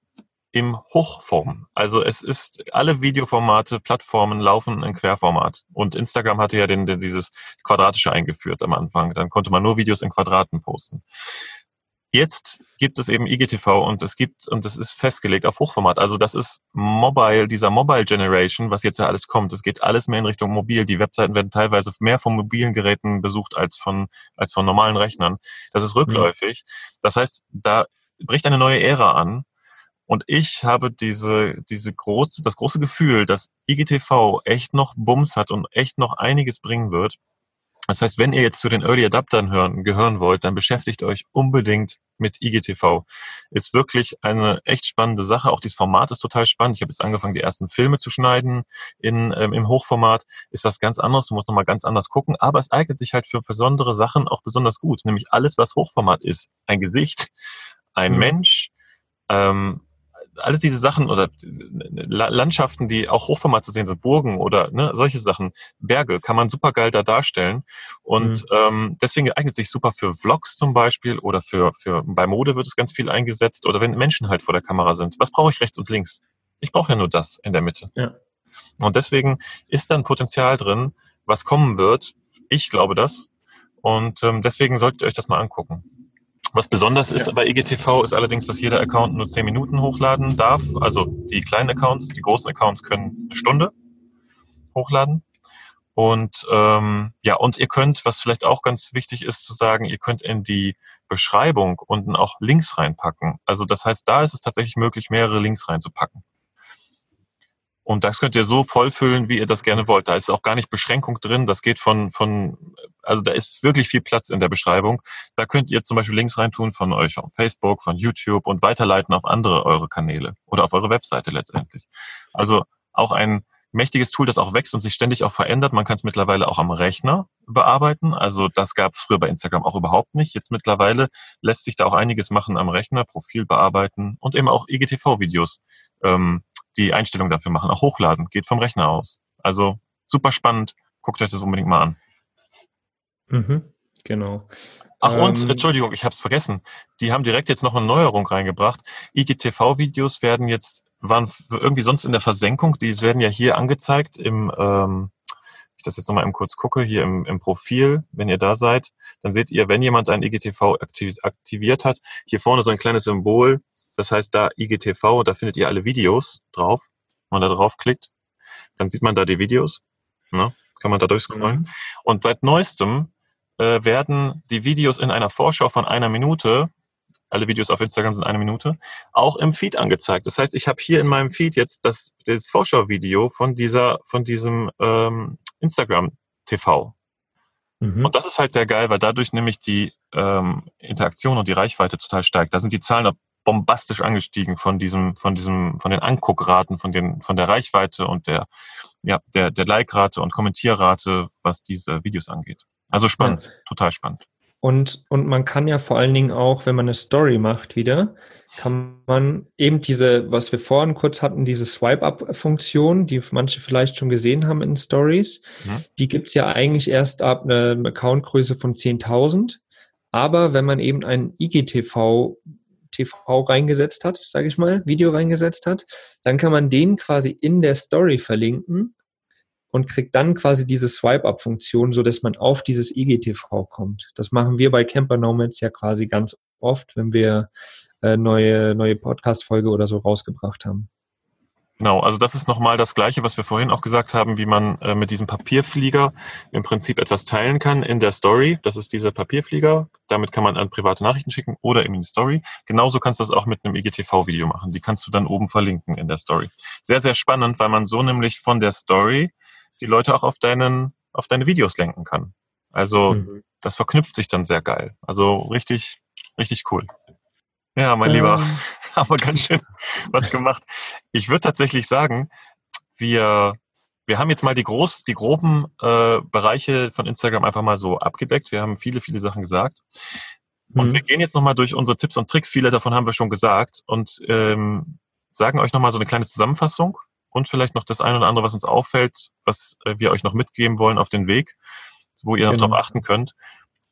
Speaker 3: im Hochform. Also es ist, alle Videoformate, Plattformen laufen in Querformat. Und Instagram hatte ja den, den, dieses Quadratische eingeführt am Anfang. Dann konnte man nur Videos in Quadraten posten. Jetzt gibt es eben IGTV und es gibt, und es ist festgelegt auf Hochformat. Also das ist Mobile, dieser Mobile Generation, was jetzt ja alles kommt. Es geht alles mehr in Richtung mobil. Die Webseiten werden teilweise mehr von mobilen Geräten besucht als von, als von normalen Rechnern. Das ist rückläufig. Das heißt, da bricht eine neue Ära an. Und ich habe diese, diese große, das große Gefühl, dass IGTV echt noch Bums hat und echt noch einiges bringen wird. Das heißt, wenn ihr jetzt zu den Early Adaptern hören, gehören wollt, dann beschäftigt euch unbedingt mit IGTV. Ist wirklich eine echt spannende Sache. Auch dieses Format ist total spannend. Ich habe jetzt angefangen, die ersten Filme zu schneiden in, ähm, im Hochformat. Ist was ganz anderes. Du musst nochmal ganz anders gucken. Aber es eignet sich halt für besondere Sachen auch besonders gut. Nämlich alles, was Hochformat ist. Ein Gesicht, ein mhm. Mensch, ähm, alles diese Sachen oder Landschaften, die auch Hochformat zu sehen sind, Burgen oder ne, solche Sachen, Berge, kann man super geil da darstellen. Und mhm. ähm, deswegen eignet sich super für Vlogs zum Beispiel oder für, für bei Mode wird es ganz viel eingesetzt oder wenn Menschen halt vor der Kamera sind. Was brauche ich rechts und links? Ich brauche ja nur das in der Mitte. Ja. Und deswegen ist dann Potenzial drin, was kommen wird. Ich glaube das. Und ähm, deswegen solltet ihr euch das mal angucken. Was besonders ist ja. bei IGTV ist allerdings, dass jeder Account nur 10 Minuten hochladen darf. Also die kleinen Accounts, die großen Accounts können eine Stunde hochladen. Und ähm, ja, und ihr könnt, was vielleicht auch ganz wichtig ist zu sagen, ihr könnt in die Beschreibung unten auch Links reinpacken. Also das heißt, da ist es tatsächlich möglich, mehrere Links reinzupacken. Und das könnt ihr so vollfüllen, wie ihr das gerne wollt. Da ist auch gar nicht Beschränkung drin. Das geht von, von, also da ist wirklich viel Platz in der Beschreibung. Da könnt ihr zum Beispiel Links reintun von euch auf Facebook, von YouTube und weiterleiten auf andere eure Kanäle oder auf eure Webseite letztendlich. Also auch ein mächtiges Tool, das auch wächst und sich ständig auch verändert. Man kann es mittlerweile auch am Rechner bearbeiten. Also das gab es früher bei Instagram auch überhaupt nicht. Jetzt mittlerweile lässt sich da auch einiges machen am Rechner, Profil bearbeiten und eben auch IGTV-Videos ähm, die Einstellung dafür machen, auch hochladen, geht vom Rechner aus. Also super spannend, guckt euch das unbedingt mal an.
Speaker 2: Mhm, genau.
Speaker 3: Ach und, ähm, Entschuldigung, ich habe es vergessen. Die haben direkt jetzt noch eine Neuerung reingebracht. IGTV-Videos werden jetzt, waren irgendwie sonst in der Versenkung, die werden ja hier angezeigt im, ähm, ich das jetzt nochmal eben kurz gucke, hier im, im Profil, wenn ihr da seid, dann seht ihr, wenn jemand ein IGTV aktiviert hat, hier vorne so ein kleines Symbol, das heißt, da IGTV, da findet ihr alle Videos drauf. Wenn man da draufklickt, dann sieht man da die Videos. Ne? Kann man da durchscrollen. Mhm. Und seit neuestem äh, werden die Videos in einer Vorschau von einer Minute, alle Videos auf Instagram sind eine Minute, auch im Feed angezeigt. Das heißt, ich habe hier in meinem Feed jetzt das, das Vorschau-Video von dieser, von diesem ähm, Instagram TV. Mhm. Und das ist halt sehr geil, weil dadurch nämlich die ähm, Interaktion und die Reichweite total steigt. Da sind die Zahlen bombastisch angestiegen von diesem, von diesem, von den Anguckraten, von den, von der Reichweite und der, ja, der, der Like-Rate und Kommentierrate, was diese Videos angeht. Also spannend, ja. total spannend.
Speaker 2: Und, und man kann ja vor allen Dingen auch, wenn man eine Story macht wieder, kann man eben diese, was wir vorhin kurz hatten, diese Swipe-Up-Funktion, die manche vielleicht schon gesehen haben in Stories, mhm. die gibt's ja eigentlich erst ab einer Accountgröße von 10.000. Aber wenn man eben ein IGTV TV reingesetzt hat, sage ich mal, Video reingesetzt hat, dann kann man den quasi in der Story verlinken und kriegt dann quasi diese Swipe-Up-Funktion, sodass man auf dieses IGTV kommt. Das machen wir bei Camper Nomads ja quasi ganz oft, wenn wir äh, neue, neue Podcast-Folge oder so rausgebracht haben.
Speaker 3: Genau, also das ist nochmal das Gleiche, was wir vorhin auch gesagt haben, wie man äh, mit diesem Papierflieger im Prinzip etwas teilen kann in der Story. Das ist dieser Papierflieger. Damit kann man an private Nachrichten schicken oder eben in die Story. Genauso kannst du das auch mit einem IGTV-Video machen. Die kannst du dann oben verlinken in der Story. Sehr, sehr spannend, weil man so nämlich von der Story die Leute auch auf deinen, auf deine Videos lenken kann. Also mhm. das verknüpft sich dann sehr geil. Also richtig, richtig cool. Ja, mein ähm. Lieber, haben wir ganz schön was gemacht. Ich würde tatsächlich sagen, wir, wir haben jetzt mal die, groß, die groben äh, Bereiche von Instagram einfach mal so abgedeckt. Wir haben viele, viele Sachen gesagt. Und mhm. wir gehen jetzt nochmal durch unsere Tipps und Tricks. Viele davon haben wir schon gesagt und ähm, sagen euch nochmal so eine kleine Zusammenfassung und vielleicht noch das eine oder andere, was uns auffällt, was äh, wir euch noch mitgeben wollen auf den Weg, wo ihr noch genau. drauf achten könnt.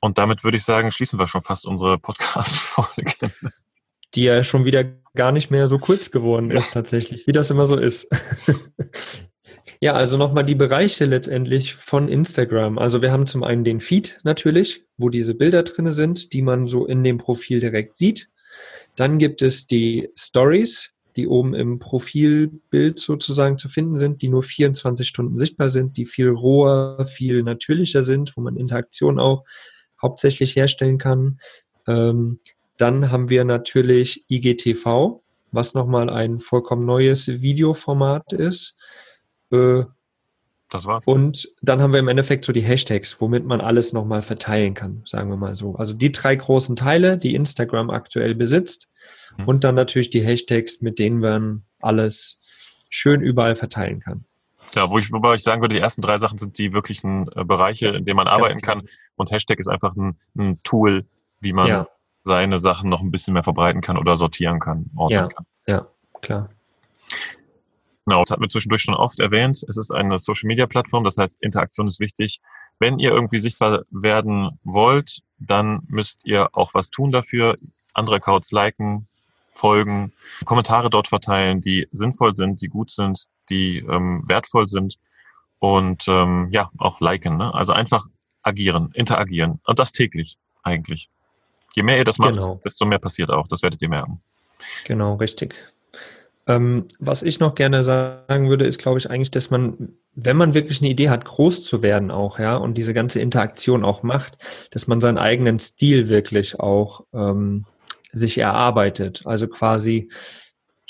Speaker 3: Und damit würde ich sagen, schließen wir schon fast unsere Podcast-Folge
Speaker 2: die ja schon wieder gar nicht mehr so kurz geworden ist, tatsächlich, wie das immer so ist. Ja, also nochmal die Bereiche letztendlich von Instagram. Also wir haben zum einen den Feed natürlich, wo diese Bilder drin sind, die man so in dem Profil direkt sieht. Dann gibt es die Stories, die oben im Profilbild sozusagen zu finden sind, die nur 24 Stunden sichtbar sind, die viel roher, viel natürlicher sind, wo man Interaktion auch hauptsächlich herstellen kann. Ähm, dann haben wir natürlich IGTV, was nochmal ein vollkommen neues Videoformat ist. Äh, das war's. Und dann haben wir im Endeffekt so die Hashtags, womit man alles nochmal verteilen kann, sagen wir mal so. Also die drei großen Teile, die Instagram aktuell besitzt. Mhm. Und dann natürlich die Hashtags, mit denen man alles schön überall verteilen kann.
Speaker 3: Ja, wo ich, wobei ich sagen würde, die ersten drei Sachen sind die wirklichen äh, Bereiche, in denen man arbeiten kann. Und Hashtag ist einfach ein, ein Tool, wie man ja. Seine Sachen noch ein bisschen mehr verbreiten kann oder sortieren kann,
Speaker 2: ordnen ja. kann. Ja, klar.
Speaker 3: Genau, das hatten wir zwischendurch schon oft erwähnt. Es ist eine Social-Media-Plattform, das heißt, Interaktion ist wichtig. Wenn ihr irgendwie sichtbar werden wollt, dann müsst ihr auch was tun dafür. Andere Accounts liken, folgen, Kommentare dort verteilen, die sinnvoll sind, die gut sind, die ähm, wertvoll sind und ähm, ja, auch liken. Ne? Also einfach agieren, interagieren und das täglich eigentlich. Je mehr ihr das macht, genau. desto mehr passiert auch. Das werdet ihr merken.
Speaker 2: Genau, richtig. Ähm, was ich noch gerne sagen würde, ist, glaube ich, eigentlich, dass man, wenn man wirklich eine Idee hat, groß zu werden auch, ja, und diese ganze Interaktion auch macht, dass man seinen eigenen Stil wirklich auch ähm, sich erarbeitet. Also quasi,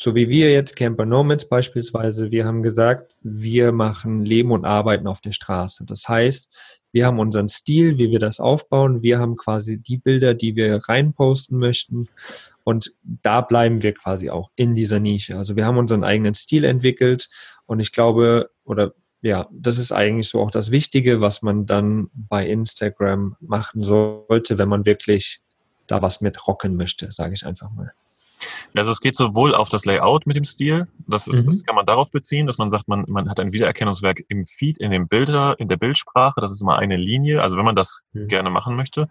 Speaker 2: so wie wir jetzt Camper Nomads beispielsweise, wir haben gesagt, wir machen Leben und Arbeiten auf der Straße. Das heißt, wir haben unseren Stil, wie wir das aufbauen. Wir haben quasi die Bilder, die wir reinposten möchten. Und da bleiben wir quasi auch in dieser Nische. Also wir haben unseren eigenen Stil entwickelt und ich glaube, oder ja, das ist eigentlich so auch das Wichtige, was man dann bei Instagram machen sollte, wenn man wirklich da was mit rocken möchte, sage ich einfach mal.
Speaker 3: Also es geht sowohl auf das Layout mit dem Stil, das, ist, mhm. das kann man darauf beziehen, dass man sagt, man, man hat ein Wiedererkennungswerk im Feed, in den Bilder, in der Bildsprache, das ist immer eine Linie, also wenn man das mhm. gerne machen möchte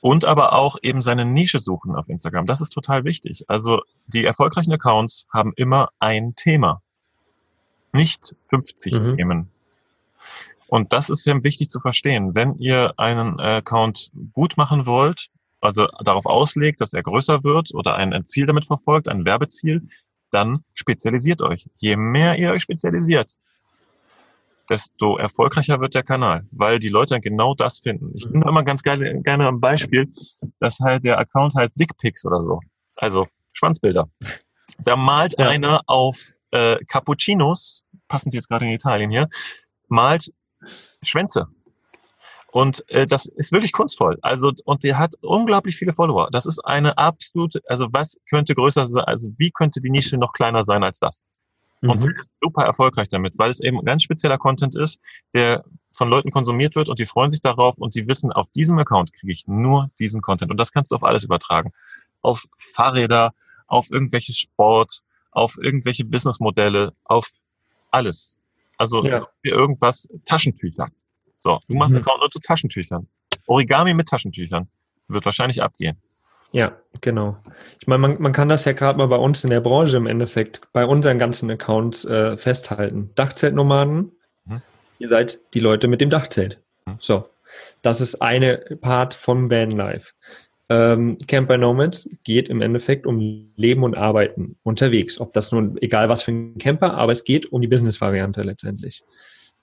Speaker 3: und aber auch eben seine Nische suchen auf Instagram. Das ist total wichtig. Also die erfolgreichen Accounts haben immer ein Thema, nicht 50 mhm. Themen. Und das ist sehr wichtig zu verstehen. Wenn ihr einen Account gut machen wollt, also darauf auslegt, dass er größer wird oder ein Ziel damit verfolgt, ein Werbeziel, dann spezialisiert euch. Je mehr ihr euch spezialisiert, desto erfolgreicher wird der Kanal, weil die Leute dann genau das finden. Ich nehme immer ganz geil, gerne ein Beispiel, dass halt der Account heißt Dickpics oder so. Also Schwanzbilder. Da malt ja. einer auf äh, Cappuccinos, passend jetzt gerade in Italien hier, malt Schwänze. Und äh, das ist wirklich kunstvoll. Also, und der hat unglaublich viele Follower. Das ist eine absolute, also was könnte größer sein, also wie könnte die Nische noch kleiner sein als das? Und mhm. ist super erfolgreich damit, weil es eben ganz spezieller Content ist, der von Leuten konsumiert wird und die freuen sich darauf und die wissen, auf diesem Account kriege ich nur diesen Content. Und das kannst du auf alles übertragen. Auf Fahrräder, auf irgendwelche Sport, auf irgendwelche Businessmodelle, auf alles. Also ja. irgendwas, Taschentücher. So, du machst mhm. Account nur zu Taschentüchern. Origami mit Taschentüchern wird wahrscheinlich abgehen.
Speaker 2: Ja, genau. Ich meine, man, man kann das ja gerade mal bei uns in der Branche im Endeffekt, bei unseren ganzen Accounts äh, festhalten. Dachzeltnomaden, mhm. ihr seid die Leute mit dem Dachzelt. Mhm. So, das ist eine Part vom Vanlife. Ähm, Camper Nomads geht im Endeffekt um Leben und Arbeiten unterwegs. Ob das nun, egal was für ein Camper, aber es geht um die Business-Variante letztendlich.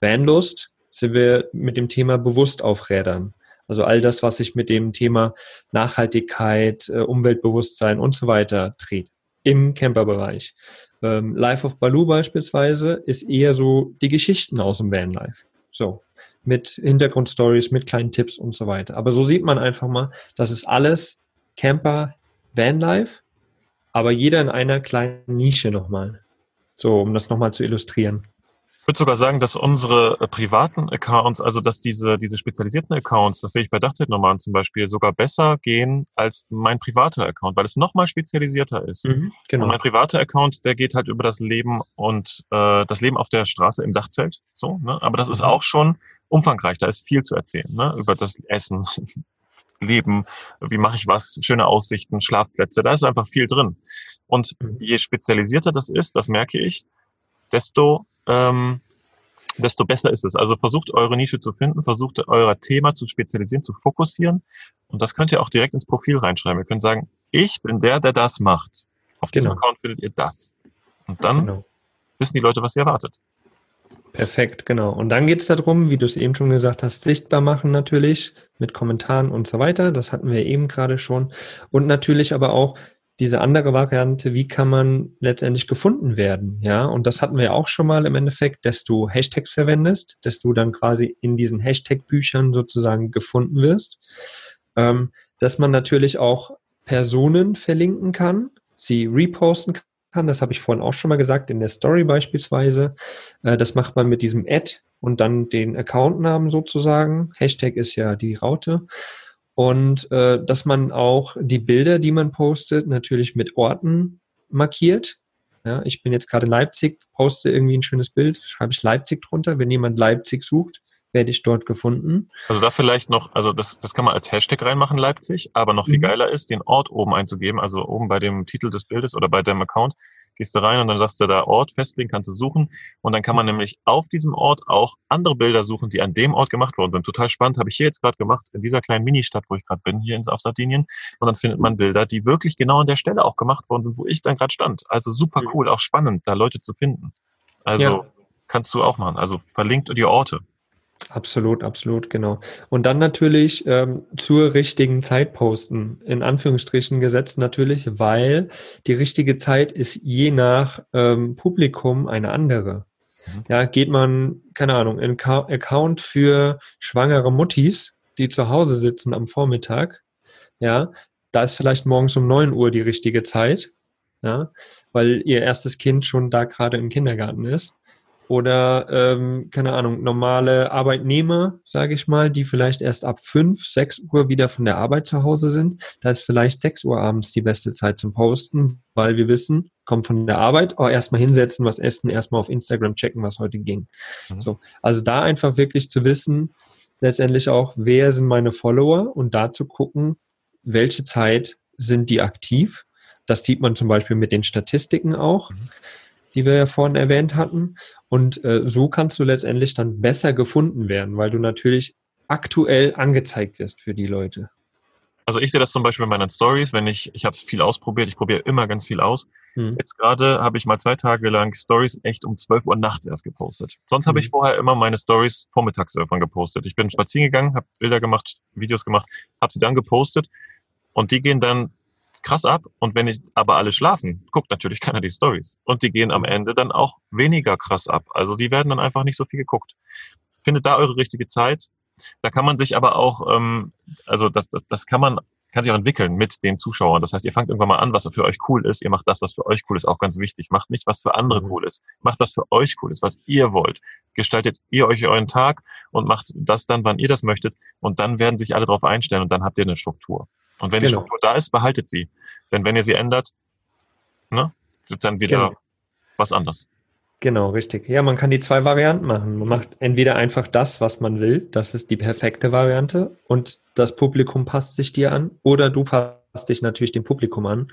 Speaker 2: Vanlust sind wir mit dem Thema bewusst auf Rädern. Also all das, was sich mit dem Thema Nachhaltigkeit, äh, Umweltbewusstsein und so weiter dreht im Camperbereich. Ähm, Life of Baloo beispielsweise ist eher so die Geschichten aus dem Vanlife. So, mit Hintergrundstories, mit kleinen Tipps und so weiter. Aber so sieht man einfach mal, das ist alles Camper, Vanlife, aber jeder in einer kleinen Nische nochmal. So, um das nochmal zu illustrieren.
Speaker 3: Ich würde sogar sagen, dass unsere äh, privaten Accounts, also dass diese, diese spezialisierten Accounts, das sehe ich bei Dachzeitnomaden zum Beispiel, sogar besser gehen als mein privater Account, weil es nochmal spezialisierter ist. Mhm, genau. Und mein privater Account, der geht halt über das Leben und äh, das Leben auf der Straße im Dachzelt. So, ne? Aber das ist mhm. auch schon umfangreich, da ist viel zu erzählen, ne? Über das Essen, Leben, wie mache ich was, schöne Aussichten, Schlafplätze, da ist einfach viel drin. Und mhm. je spezialisierter das ist, das merke ich, desto ähm, desto besser ist es. Also versucht eure Nische zu finden, versucht euer Thema zu spezialisieren, zu fokussieren. Und das könnt ihr auch direkt ins Profil reinschreiben. Ihr könnt sagen, ich bin der, der das macht. Auf diesem genau. Account findet ihr das. Und dann genau. wissen die Leute, was ihr erwartet.
Speaker 2: Perfekt, genau. Und dann geht es darum, wie du es eben schon gesagt hast, sichtbar machen natürlich mit Kommentaren und so weiter. Das hatten wir eben gerade schon. Und natürlich aber auch diese andere Variante, wie kann man letztendlich gefunden werden? Ja, und das hatten wir auch schon mal im Endeffekt, dass du Hashtags verwendest, dass du dann quasi in diesen Hashtag-Büchern sozusagen gefunden wirst. Ähm, dass man natürlich auch Personen verlinken kann, sie reposten kann kann. Das habe ich vorhin auch schon mal gesagt, in der Story beispielsweise. Äh, das macht man mit diesem Ad und dann den Accountnamen sozusagen. Hashtag ist ja die Raute. Und äh, dass man auch die Bilder, die man postet, natürlich mit Orten markiert. Ja, ich bin jetzt gerade in Leipzig, poste irgendwie ein schönes Bild, schreibe ich Leipzig drunter. Wenn jemand Leipzig sucht, werde ich dort gefunden.
Speaker 3: Also da vielleicht noch, also das, das kann man als Hashtag reinmachen, Leipzig, aber noch viel mhm. geiler ist, den Ort oben einzugeben, also oben bei dem Titel des Bildes oder bei deinem Account, gehst du rein und dann sagst du da Ort festlegen, kannst du suchen und dann kann man nämlich auf diesem Ort auch andere Bilder suchen, die an dem Ort gemacht worden sind. Total spannend, habe ich hier jetzt gerade gemacht, in dieser kleinen Ministadt, wo ich gerade bin, hier auf Sardinien und dann findet man Bilder, die wirklich genau an der Stelle auch gemacht worden sind, wo ich dann gerade stand. Also super cool, auch spannend, da Leute zu finden. Also ja. kannst du auch machen. Also verlinkt die Orte.
Speaker 2: Absolut, absolut, genau. Und dann natürlich ähm, zur richtigen Zeit posten, in Anführungsstrichen gesetzt natürlich, weil die richtige Zeit ist je nach ähm, Publikum eine andere. Mhm. Ja, geht man, keine Ahnung, in Ka Account für schwangere Muttis, die zu Hause sitzen am Vormittag, ja, da ist vielleicht morgens um neun Uhr die richtige Zeit, ja, weil ihr erstes Kind schon da gerade im Kindergarten ist oder ähm, keine Ahnung, normale Arbeitnehmer, sage ich mal, die vielleicht erst ab fünf, sechs Uhr wieder von der Arbeit zu Hause sind. Da ist vielleicht sechs Uhr abends die beste Zeit zum Posten, weil wir wissen, kommen von der Arbeit, oh, erstmal hinsetzen, was essen, erstmal auf Instagram checken, was heute ging. Mhm. So, also da einfach wirklich zu wissen, letztendlich auch, wer sind meine Follower und da zu gucken, welche Zeit sind die aktiv. Das sieht man zum Beispiel mit den Statistiken auch. Mhm die wir ja vorhin erwähnt hatten. Und äh, so kannst du letztendlich dann besser gefunden werden, weil du natürlich aktuell angezeigt wirst für die Leute.
Speaker 3: Also ich sehe das zum Beispiel in meinen Stories, wenn ich, ich habe es viel ausprobiert, ich probiere immer ganz viel aus. Hm. Jetzt gerade habe ich mal zwei Tage lang Stories echt um 12 Uhr nachts erst gepostet. Sonst hm. habe ich vorher immer meine Stories vormittags irgendwann gepostet. Ich bin spazieren gegangen, habe Bilder gemacht, Videos gemacht, habe sie dann gepostet und die gehen dann krass ab. Und wenn ich aber alle schlafen, guckt natürlich keiner die Stories. Und die gehen am mhm. Ende dann auch weniger krass ab. Also die werden dann einfach nicht so viel geguckt. Findet da eure richtige Zeit. Da kann man sich aber auch, ähm, also das, das, das kann man kann sich auch entwickeln mit den Zuschauern. Das heißt, ihr fangt irgendwann mal an, was für euch cool ist. Ihr macht das, was für euch cool ist, auch ganz wichtig. Macht nicht, was für andere mhm. cool ist. Macht, was für euch cool ist, was ihr wollt. Gestaltet ihr euch euren Tag und macht das dann, wann ihr das möchtet. Und dann werden sich alle darauf einstellen und dann habt ihr eine Struktur. Und wenn genau. die Struktur da ist, behaltet sie. Denn wenn ihr sie ändert, ne, wird dann wieder genau. was anderes.
Speaker 2: Genau, richtig. Ja, man kann die zwei Varianten machen. Man macht entweder einfach das, was man will, das ist die perfekte Variante und das Publikum passt sich dir an, oder du passt dich natürlich dem Publikum an.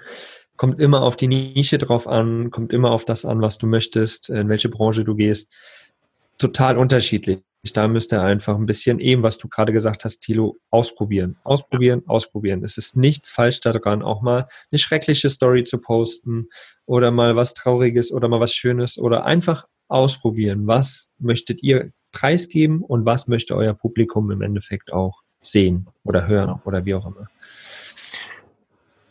Speaker 2: Kommt immer auf die Nische drauf an, kommt immer auf das an, was du möchtest, in welche Branche du gehst. Total unterschiedlich. Da müsst ihr einfach ein bisschen eben, was du gerade gesagt hast, Thilo, ausprobieren. Ausprobieren, ausprobieren. Es ist nichts falsch daran, auch mal eine schreckliche Story zu posten oder mal was Trauriges oder mal was Schönes oder einfach ausprobieren. Was möchtet ihr preisgeben und was möchte euer Publikum im Endeffekt auch sehen oder hören oder wie auch immer.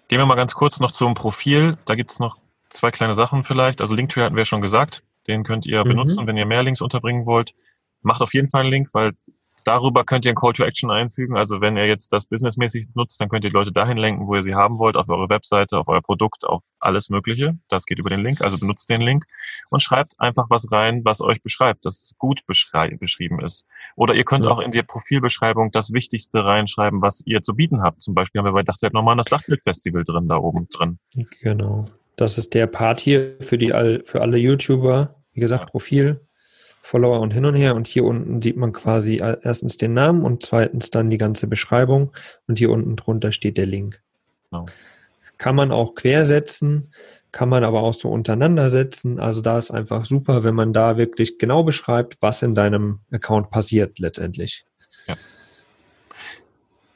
Speaker 3: Gehen wir mal ganz kurz noch zum Profil. Da gibt es noch zwei kleine Sachen vielleicht. Also Linktree hatten wir schon gesagt. Den könnt ihr mhm. benutzen, wenn ihr mehr Links unterbringen wollt macht auf jeden Fall einen Link, weil darüber könnt ihr einen Call to Action einfügen. Also wenn ihr jetzt das businessmäßig nutzt, dann könnt ihr die Leute dahin lenken, wo ihr sie haben wollt, auf eure Webseite, auf euer Produkt, auf alles Mögliche. Das geht über den Link. Also benutzt den Link und schreibt einfach was rein, was euch beschreibt, das gut beschrieben ist. Oder ihr könnt ja. auch in die Profilbeschreibung das Wichtigste reinschreiben, was ihr zu bieten habt. Zum Beispiel haben wir bei Dachzeit nochmal das Dachzeit-Festival drin, da oben drin.
Speaker 2: Genau. Das ist der Part hier für die für alle YouTuber. Wie gesagt, ja. Profil Follower und hin und her. Und hier unten sieht man quasi erstens den Namen und zweitens dann die ganze Beschreibung. Und hier unten drunter steht der Link. Genau. Kann man auch quersetzen. kann man aber auch so untereinander setzen. Also da ist einfach super, wenn man da wirklich genau beschreibt, was in deinem Account passiert letztendlich. Ja.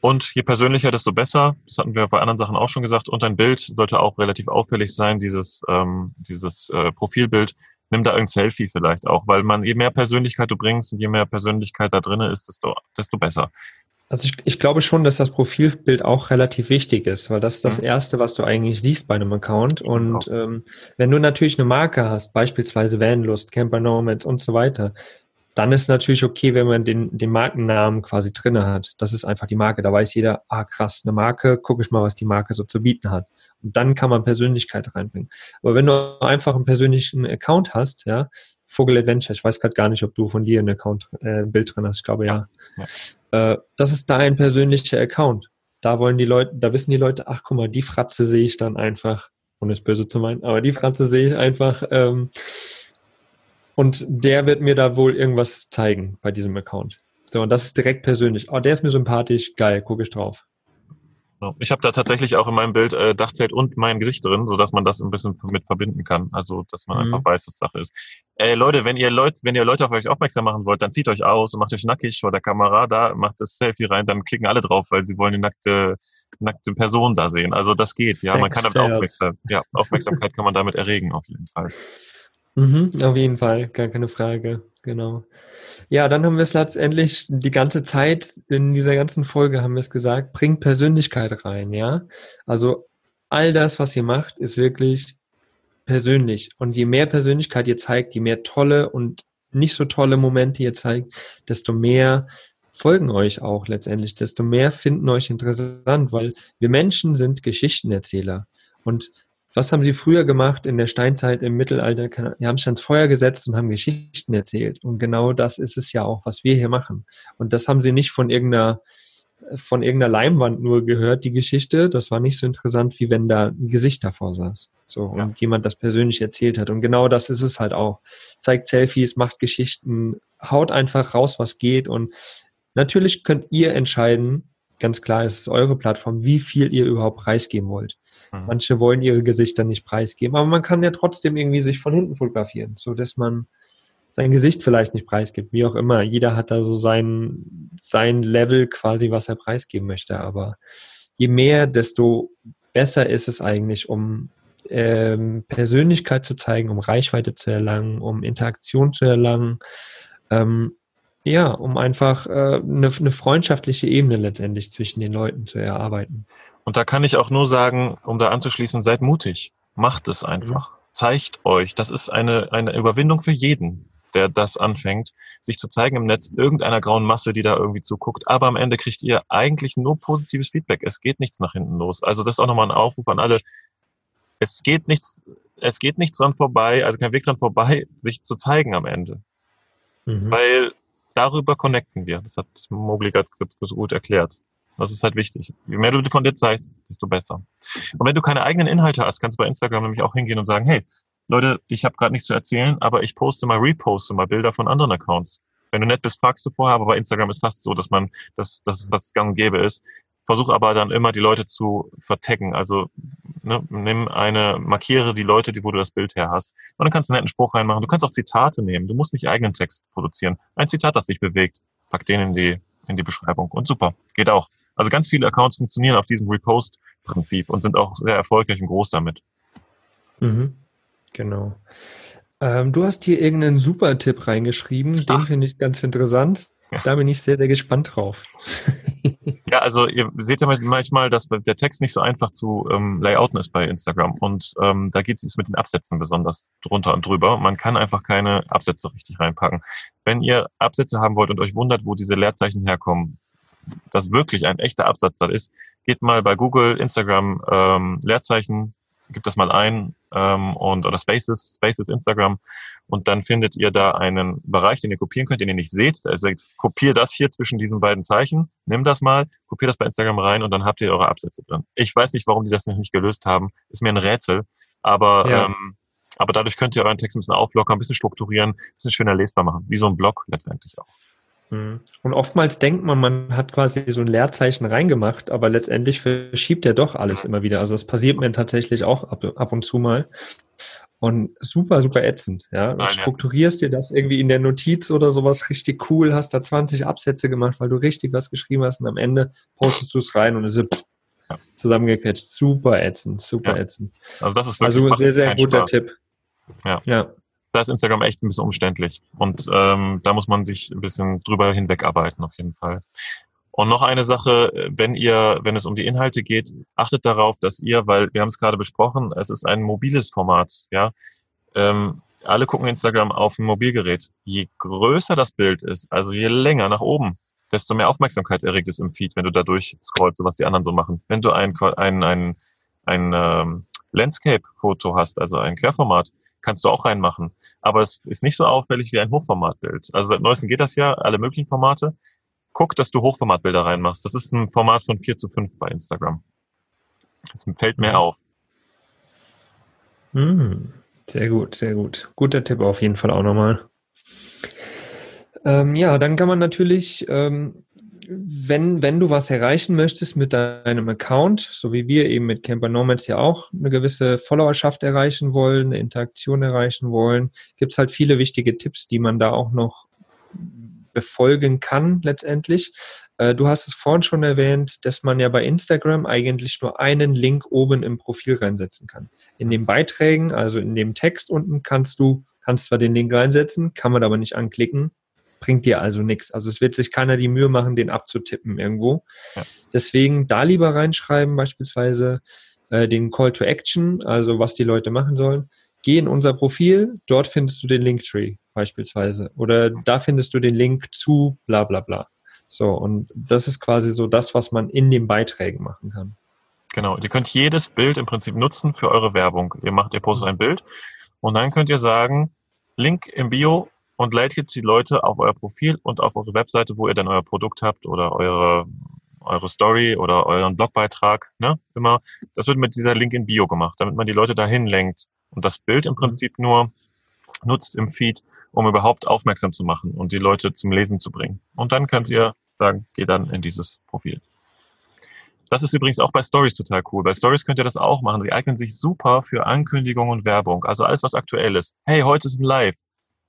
Speaker 3: Und je persönlicher, desto besser. Das hatten wir bei anderen Sachen auch schon gesagt. Und dein Bild sollte auch relativ auffällig sein, dieses, ähm, dieses äh, Profilbild. Nimm da irgendein Selfie vielleicht auch, weil man, je mehr Persönlichkeit du bringst und je mehr Persönlichkeit da drin ist, desto, desto besser.
Speaker 2: Also ich, ich glaube schon, dass das Profilbild auch relativ wichtig ist, weil das ist das mhm. Erste, was du eigentlich siehst bei einem Account. Und genau. ähm, wenn du natürlich eine Marke hast, beispielsweise Vanlust, Camper Nomads und so weiter, dann ist natürlich okay, wenn man den, den Markennamen quasi drinne hat. Das ist einfach die Marke. Da weiß jeder, ah krass, eine Marke, gucke ich mal, was die Marke so zu bieten hat. Und dann kann man Persönlichkeit reinbringen. Aber wenn du einfach einen persönlichen Account hast, ja, Vogel Adventure, ich weiß gerade gar nicht, ob du von dir ein Account, äh, Bild drin hast, ich glaube ja. ja. Äh, das ist dein persönlicher Account. Da wollen die Leute, da wissen die Leute, ach guck mal, die Fratze sehe ich dann einfach, ohne es böse zu meinen, aber die Fratze sehe ich einfach. Ähm, und der wird mir da wohl irgendwas zeigen bei diesem Account. So, und das ist direkt persönlich. Oh, der ist mir sympathisch, geil, gucke ich drauf.
Speaker 3: Ich habe da tatsächlich auch in meinem Bild äh, Dachzelt und mein Gesicht drin, so dass man das ein bisschen mit verbinden kann. Also, dass man mhm. einfach weiß, was Sache ist. Ey, Leute, wenn ihr Leute, wenn ihr Leute auf euch aufmerksam machen wollt, dann zieht euch aus und macht euch nackig vor der Kamera da, macht das Selfie rein, dann klicken alle drauf, weil sie wollen die nackte, nackte Person da sehen. Also, das geht. Ja, man kann damit aufmerksam, ja, Aufmerksamkeit kann man damit erregen, auf jeden Fall.
Speaker 2: Mhm, auf jeden Fall, gar keine Frage. Genau. Ja, dann haben wir es letztendlich die ganze Zeit in dieser ganzen Folge haben wir es gesagt, bringt Persönlichkeit rein, ja. Also all das, was ihr macht, ist wirklich persönlich. Und je mehr Persönlichkeit ihr zeigt, je mehr tolle und nicht so tolle Momente ihr zeigt, desto mehr folgen euch auch letztendlich, desto mehr finden euch interessant, weil wir Menschen sind Geschichtenerzähler. Und was haben sie früher gemacht in der Steinzeit, im Mittelalter? Die haben sich ans Feuer gesetzt und haben Geschichten erzählt. Und genau das ist es ja auch, was wir hier machen. Und das haben sie nicht von irgendeiner, von irgendeiner Leinwand nur gehört, die Geschichte. Das war nicht so interessant, wie wenn da ein Gesicht davor saß. So, ja. und jemand das persönlich erzählt hat. Und genau das ist es halt auch. Zeigt Selfies, macht Geschichten, haut einfach raus, was geht. Und natürlich könnt ihr entscheiden, ganz klar, es ist eure Plattform, wie viel ihr überhaupt preisgeben wollt. Mhm. Manche wollen ihre Gesichter nicht preisgeben, aber man kann ja trotzdem irgendwie sich von hinten fotografieren, so dass man sein Gesicht vielleicht nicht preisgibt, wie auch immer. Jeder hat da so sein, sein Level quasi, was er preisgeben möchte. Aber je mehr, desto besser ist es eigentlich, um ähm, Persönlichkeit zu zeigen, um Reichweite zu erlangen, um Interaktion zu erlangen. Ähm, ja, um einfach äh, eine, eine freundschaftliche Ebene letztendlich zwischen den Leuten zu erarbeiten.
Speaker 3: Und da kann ich auch nur sagen, um da anzuschließen, seid mutig. Macht es einfach. Mhm. Zeigt euch. Das ist eine, eine Überwindung für jeden, der das anfängt, sich zu zeigen im Netz irgendeiner grauen Masse, die da irgendwie zuguckt. Aber am Ende kriegt ihr eigentlich nur positives Feedback. Es geht nichts nach hinten los. Also das ist auch nochmal ein Aufruf an alle. Es geht nichts, es geht nichts dran vorbei, also kein Weg dran vorbei, sich zu zeigen am Ende. Mhm. Weil darüber connecten wir. Das hat Mogli gerade so gut erklärt. Das ist halt wichtig. Je mehr du von dir zeigst, desto besser. Und wenn du keine eigenen Inhalte hast, kannst du bei Instagram nämlich auch hingehen und sagen, hey, Leute, ich habe gerade nichts zu erzählen, aber ich poste mal, reposte mal Bilder von anderen Accounts. Wenn du nett bist, fragst du vorher, aber bei Instagram ist fast so, dass man, dass das was gang und gäbe ist. Versuch aber dann immer die Leute zu vertaggen. Also ne, nimm eine, markiere die Leute, die, wo du das Bild her hast. Und dann kannst du einen netten Spruch reinmachen. Du kannst auch Zitate nehmen. Du musst nicht eigenen Text produzieren. Ein Zitat, das dich bewegt. Pack den in die, in die Beschreibung. Und super. Geht auch. Also ganz viele Accounts funktionieren auf diesem Repost-Prinzip und sind auch sehr erfolgreich und groß damit.
Speaker 2: Mhm. Genau. Ähm, du hast hier irgendeinen super Tipp reingeschrieben, den finde ich ganz interessant. Ja. Da bin ich sehr, sehr gespannt drauf.
Speaker 3: Ja, also ihr seht ja manchmal, dass der Text nicht so einfach zu ähm, layouten ist bei Instagram. Und ähm, da geht es mit den Absätzen besonders drunter und drüber. Man kann einfach keine Absätze richtig reinpacken. Wenn ihr Absätze haben wollt und euch wundert, wo diese Leerzeichen herkommen, das wirklich ein echter Absatz da ist, geht mal bei Google, Instagram, ähm, Leerzeichen, gibt das mal ein ähm, und oder Spaces, Spaces Instagram und dann findet ihr da einen Bereich, den ihr kopieren könnt, den ihr nicht seht. Da sagt, kopier das hier zwischen diesen beiden Zeichen, nimm das mal, kopier das bei Instagram rein und dann habt ihr eure Absätze drin. Ich weiß nicht, warum die das noch nicht gelöst haben, ist mir ein Rätsel, aber ja. ähm, aber dadurch könnt ihr euren Text ein bisschen auflockern, ein bisschen strukturieren, ein bisschen schöner lesbar machen, wie so ein Blog letztendlich auch.
Speaker 2: Mhm. Und oftmals denkt man, man hat quasi so ein Leerzeichen reingemacht, aber letztendlich verschiebt er doch alles immer wieder. Also das passiert mir tatsächlich auch ab, ab und zu mal. Und super, super ätzend. Ja? Nein, strukturierst dir das irgendwie in der Notiz oder sowas richtig cool, hast da 20 Absätze gemacht, weil du richtig was geschrieben hast und am Ende postest du es rein und es ist ja. zusammengequetscht. Super ätzend, super ja. ätzend.
Speaker 3: Also das ist wirklich
Speaker 2: also sehr, sehr guter Spaß. Tipp.
Speaker 3: Ja. ja. Da ist Instagram echt ein bisschen umständlich und ähm, da muss man sich ein bisschen drüber hinwegarbeiten auf jeden Fall. Und noch eine Sache, wenn ihr, wenn es um die Inhalte geht, achtet darauf, dass ihr, weil wir haben es gerade besprochen, es ist ein mobiles Format, ja. Ähm, alle gucken Instagram auf dem Mobilgerät. Je größer das Bild ist, also je länger nach oben, desto mehr Aufmerksamkeit erregt es im Feed, wenn du da durchscrollst, so was die anderen so machen. Wenn du ein, ein, ein, ein ähm, Landscape-Foto hast, also ein Querformat, kannst du auch reinmachen. Aber es ist nicht so auffällig wie ein Hochformatbild. Also seit neuestem geht das ja, alle möglichen Formate guck, dass du Hochformatbilder reinmachst. Das ist ein Format von 4 zu 5 bei Instagram. Das fällt mir mhm. auf.
Speaker 2: Mhm. Sehr gut, sehr gut. Guter Tipp auf jeden Fall auch nochmal. Ähm, ja, dann kann man natürlich, ähm, wenn, wenn du was erreichen möchtest mit deinem Account, so wie wir eben mit Camper Nomads ja auch eine gewisse Followerschaft erreichen wollen, eine Interaktion erreichen wollen, gibt es halt viele wichtige Tipps, die man da auch noch befolgen kann letztendlich. Äh, du hast es vorhin schon erwähnt, dass man ja bei Instagram eigentlich nur einen Link oben im Profil reinsetzen kann. In den Beiträgen, also in dem Text unten, kannst du, kannst zwar den Link reinsetzen, kann man aber nicht anklicken, bringt dir also nichts. Also es wird sich keiner die Mühe machen, den abzutippen irgendwo. Ja. Deswegen da lieber reinschreiben, beispielsweise äh, den Call to Action, also was die Leute machen sollen. Geh in unser Profil, dort findest du den Linktree beispielsweise. Oder da findest du den Link zu bla bla bla. So, und das ist quasi so das, was man in den Beiträgen machen kann.
Speaker 3: Genau, ihr könnt jedes Bild im Prinzip nutzen für eure Werbung. Ihr macht, ihr postet ein Bild und dann könnt ihr sagen, Link im Bio und leitet die Leute auf euer Profil und auf eure Webseite, wo ihr dann euer Produkt habt oder eure, eure Story oder euren Blogbeitrag, ne? Immer. Das wird mit dieser Link in Bio gemacht, damit man die Leute dahin lenkt und das Bild im mhm. Prinzip nur nutzt im Feed, um überhaupt aufmerksam zu machen und die Leute zum Lesen zu bringen. Und dann könnt ihr sagen, geht dann in dieses Profil. Das ist übrigens auch bei Stories total cool. Bei Stories könnt ihr das auch machen. Sie eignen sich super für Ankündigung und Werbung. Also alles, was aktuell ist. Hey, heute ist ein Live.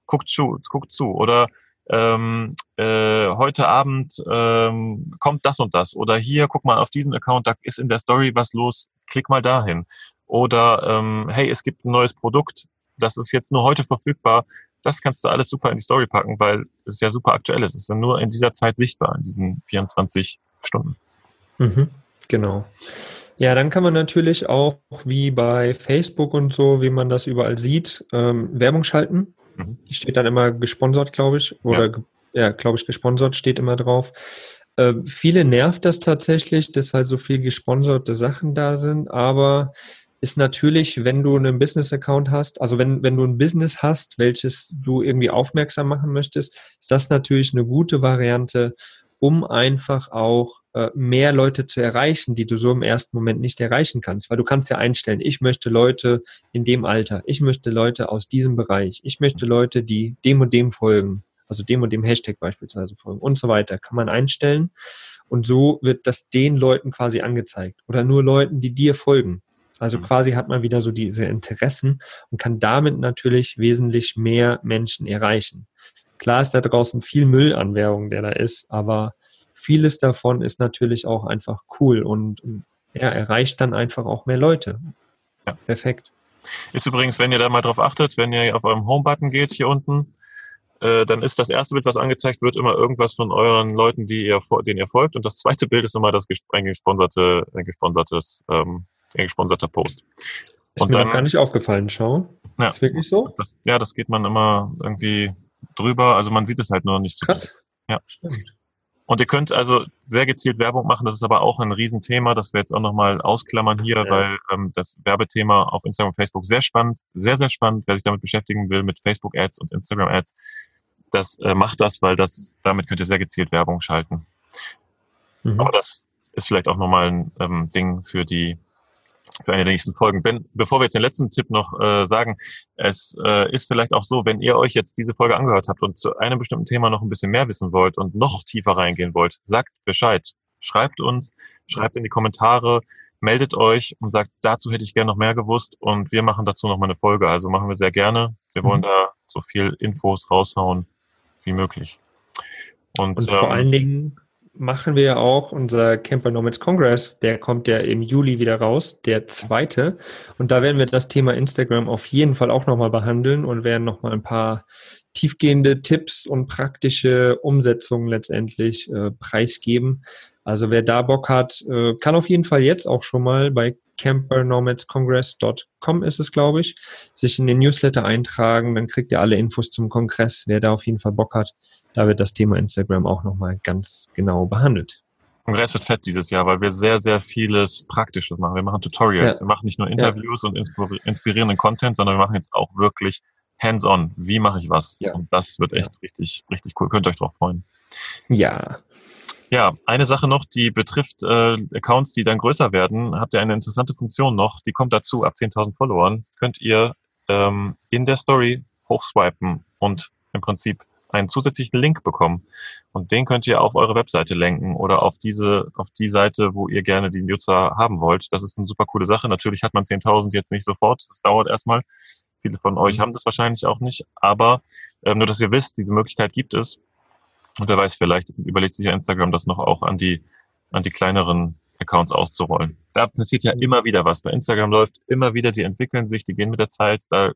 Speaker 3: Guckt zu, guckt zu. Oder ähm, äh, heute Abend ähm, kommt das und das. Oder hier, guck mal auf diesen Account, da ist in der Story was los. Klick mal dahin. Oder ähm, hey, es gibt ein neues Produkt, das ist jetzt nur heute verfügbar. Das kannst du alles super in die Story packen, weil es ist ja super aktuell. Es ist ja nur in dieser Zeit sichtbar, in diesen 24 Stunden.
Speaker 2: Mhm, genau. Ja, dann kann man natürlich auch, wie bei Facebook und so, wie man das überall sieht, ähm, Werbung schalten. Mhm. Die steht dann immer gesponsert, glaube ich. Oder, ja, ja glaube ich, gesponsert steht immer drauf. Äh, viele nervt das tatsächlich, dass halt so viel gesponserte Sachen da sind, aber ist natürlich, wenn du einen Business-Account hast, also wenn, wenn du ein Business hast, welches du irgendwie aufmerksam machen möchtest, ist das natürlich eine gute Variante, um einfach auch mehr Leute zu erreichen, die du so im ersten Moment nicht erreichen kannst. Weil du kannst ja einstellen, ich möchte Leute in dem Alter, ich möchte Leute aus diesem Bereich, ich möchte Leute, die dem und dem folgen, also dem und dem Hashtag beispielsweise folgen und so weiter, kann man einstellen. Und so wird das den Leuten quasi angezeigt oder nur Leuten, die dir folgen. Also mhm. quasi hat man wieder so diese Interessen und kann damit natürlich wesentlich mehr Menschen erreichen. Klar ist da draußen viel Müll an Werbung, der da ist, aber vieles davon ist natürlich auch einfach cool und ja, erreicht dann einfach auch mehr Leute. Ja. Perfekt.
Speaker 3: Ist übrigens, wenn ihr da mal drauf achtet, wenn ihr auf eurem Home-Button geht hier unten, äh, dann ist das erste Bild, was angezeigt wird, immer irgendwas von euren Leuten, die ihr, denen ihr folgt. Und das zweite Bild ist immer das ein gesponserte, ein gesponsertes ähm, ein gesponserter Post.
Speaker 2: Ist und mir dann, gar nicht aufgefallen, schau.
Speaker 3: Ja, ist wirklich so? Das, ja, das geht man immer irgendwie drüber. Also man sieht es halt nur nicht so.
Speaker 2: Krass.
Speaker 3: Ja. Stimmt. Und ihr könnt also sehr gezielt Werbung machen. Das ist aber auch ein Riesenthema, das wir jetzt auch nochmal ausklammern hier, ja. weil ähm, das Werbethema auf Instagram und Facebook sehr spannend, sehr, sehr spannend. Wer sich damit beschäftigen will, mit Facebook-Ads und Instagram-Ads, das äh, macht das, weil das damit könnt ihr sehr gezielt Werbung schalten. Mhm. Aber das ist vielleicht auch nochmal ein ähm, Ding für die für eine der nächsten Folgen. Wenn, bevor wir jetzt den letzten Tipp noch äh, sagen, es äh, ist vielleicht auch so, wenn ihr euch jetzt diese Folge angehört habt und zu einem bestimmten Thema noch ein bisschen mehr wissen wollt und noch tiefer reingehen wollt, sagt Bescheid. Schreibt uns, schreibt in die Kommentare, meldet euch und sagt, dazu hätte ich gerne noch mehr gewusst und wir machen dazu noch mal eine Folge. Also machen wir sehr gerne. Wir wollen mhm. da so viel Infos raushauen wie möglich.
Speaker 2: Und, und vor ähm, allen Dingen machen wir ja auch unser Camper Nomads Congress, der kommt ja im Juli wieder raus, der zweite. Und da werden wir das Thema Instagram auf jeden Fall auch nochmal behandeln und werden nochmal ein paar tiefgehende Tipps und praktische Umsetzungen letztendlich äh, preisgeben. Also wer da Bock hat, äh, kann auf jeden Fall jetzt auch schon mal bei campernomadscongress.com ist es, glaube ich, sich in den Newsletter eintragen. Dann kriegt ihr alle Infos zum Kongress, wer da auf jeden Fall Bock hat. Da wird das Thema Instagram auch nochmal ganz genau behandelt.
Speaker 3: Kongress wird fett dieses Jahr, weil wir sehr, sehr vieles Praktisches machen. Wir machen Tutorials, ja. wir machen nicht nur Interviews ja. und inspirierenden Content, sondern wir machen jetzt auch wirklich hands-on. Wie mache ich was? Ja. Und das wird echt richtig, richtig cool. Könnt ihr euch drauf freuen.
Speaker 2: Ja,
Speaker 3: ja, eine Sache noch, die betrifft äh, Accounts, die dann größer werden. Habt ihr eine interessante Funktion noch, die kommt dazu, ab 10.000 Followern könnt ihr ähm, in der Story hochswipen und im Prinzip einen zusätzlichen Link bekommen. Und den könnt ihr auf eure Webseite lenken oder auf diese, auf die Seite, wo ihr gerne die Nutzer haben wollt. Das ist eine super coole Sache. Natürlich hat man 10.000 jetzt nicht sofort. Das dauert erstmal. Viele von euch mhm. haben das wahrscheinlich auch nicht. Aber ähm, nur, dass ihr wisst, diese Möglichkeit gibt es. Und wer weiß, vielleicht überlegt sich ja Instagram das noch auch an die, an die kleineren Accounts auszurollen. Da passiert ja immer wieder was. Bei Instagram läuft immer wieder, die entwickeln sich, die gehen mit der Zeit. Da,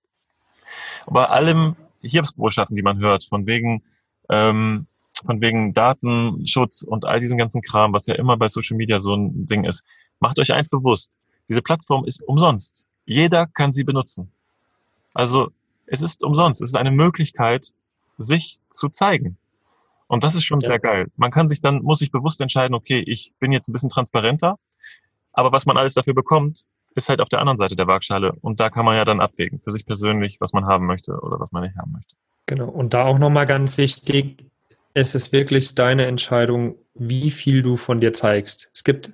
Speaker 3: bei allem Hiobsbotschaften, die man hört, von wegen, ähm, von wegen Datenschutz und all diesem ganzen Kram, was ja immer bei Social Media so ein Ding ist. Macht euch eins bewusst. Diese Plattform ist umsonst. Jeder kann sie benutzen. Also, es ist umsonst. Es ist eine Möglichkeit, sich zu zeigen. Und das ist schon ja. sehr geil. Man kann sich dann, muss sich bewusst entscheiden, okay, ich bin jetzt ein bisschen transparenter, aber was man alles dafür bekommt, ist halt auf der anderen Seite der Waagschale. Und da kann man ja dann abwägen, für sich persönlich, was man haben möchte oder was man nicht haben möchte.
Speaker 2: Genau. Und da auch nochmal ganz wichtig, es ist wirklich deine Entscheidung, wie viel du von dir zeigst. Es gibt,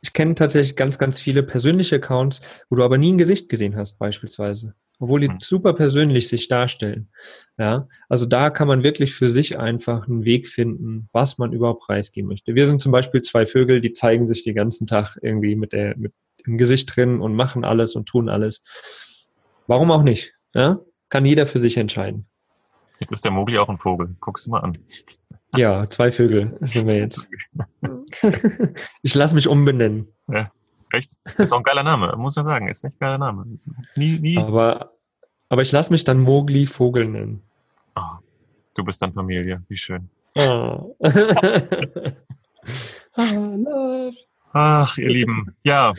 Speaker 2: ich kenne tatsächlich ganz, ganz viele persönliche Accounts, wo du aber nie ein Gesicht gesehen hast, beispielsweise obwohl die mhm. super persönlich sich darstellen. Ja, also da kann man wirklich für sich einfach einen Weg finden, was man überhaupt preisgeben möchte. Wir sind zum Beispiel zwei Vögel, die zeigen sich den ganzen Tag irgendwie mit der, mit dem Gesicht drin und machen alles und tun alles. Warum auch nicht? Ja, kann jeder für sich entscheiden.
Speaker 3: Jetzt ist der Mogli auch ein Vogel. Guck's mal an.
Speaker 2: Ja, zwei Vögel sind wir jetzt. ich lasse mich umbenennen.
Speaker 3: Ja. Echt? Ist auch ein geiler Name, muss man sagen. Ist nicht ein geiler Name.
Speaker 2: Nie, nie. Aber, aber ich lasse mich dann Mogli Vogel nennen.
Speaker 3: Oh, du bist dann Familie. Wie schön.
Speaker 2: Oh.
Speaker 3: Ach, ihr Lieben. Ja,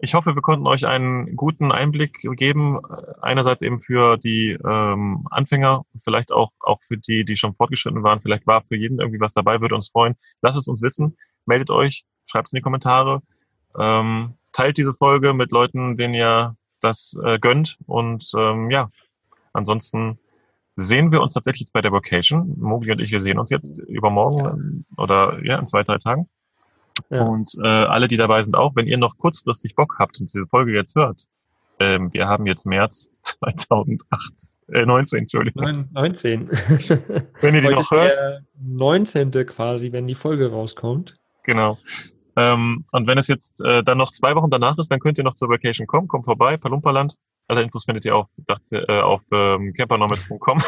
Speaker 3: ich hoffe, wir konnten euch einen guten Einblick geben. Einerseits eben für die ähm, Anfänger, vielleicht auch, auch für die, die schon fortgeschritten waren. Vielleicht war für jeden irgendwie was dabei, würde uns freuen. Lasst es uns wissen. Meldet euch, schreibt es in die Kommentare. Ähm, teilt diese Folge mit Leuten, denen ihr das äh, gönnt. Und ähm, ja, ansonsten sehen wir uns tatsächlich jetzt bei der Vocation. Mogli und ich, wir sehen uns jetzt übermorgen ja. oder ja, in zwei, drei Tagen. Ja. Und äh, alle, die dabei sind, auch, wenn ihr noch kurzfristig Bock habt und diese Folge jetzt hört, ähm, wir haben jetzt März 2018, äh, 19, Entschuldigung.
Speaker 2: 19.
Speaker 3: wenn ihr die Heute noch hört. Der
Speaker 2: 19. quasi, wenn die Folge rauskommt.
Speaker 3: Genau. Ähm, und wenn es jetzt äh, dann noch zwei Wochen danach ist, dann könnt ihr noch zur Vacation kommen. Kommt vorbei, Palumperland. Alle Infos findet ihr auf, dachte, äh, auf ähm, campernomads.com.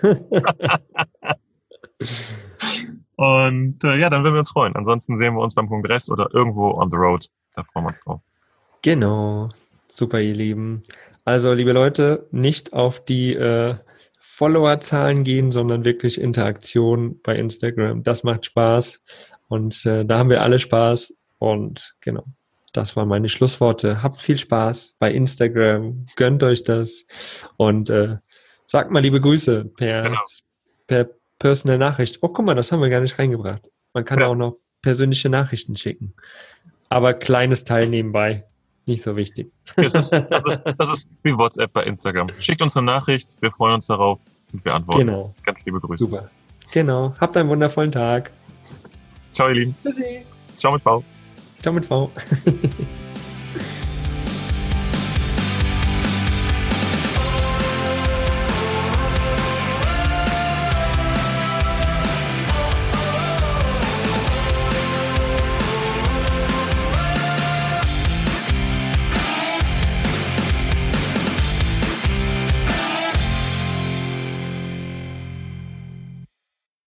Speaker 3: und äh, ja, dann würden wir uns freuen. Ansonsten sehen wir uns beim Kongress oder irgendwo on the road. Da freuen wir uns drauf.
Speaker 2: Genau. Super, ihr Lieben. Also, liebe Leute, nicht auf die äh, Followerzahlen gehen, sondern wirklich Interaktion bei Instagram. Das macht Spaß. Und äh, da haben wir alle Spaß. Und genau, das waren meine Schlussworte. Habt viel Spaß bei Instagram, gönnt euch das und äh, sagt mal liebe Grüße per, genau. per Personal Nachricht. Oh, guck mal, das haben wir gar nicht reingebracht. Man kann ja. auch noch persönliche Nachrichten schicken. Aber kleines Teil nebenbei. Nicht so wichtig.
Speaker 3: Das ist, das, ist, das ist wie WhatsApp bei Instagram. Schickt uns eine Nachricht, wir freuen uns darauf und wir antworten. Genau. Ganz liebe Grüße. Super.
Speaker 2: Genau. Habt einen wundervollen Tag.
Speaker 3: Ciao, ihr Lieben.
Speaker 2: Tschüssi.
Speaker 3: Ciao mit V.
Speaker 2: Ciao mit V.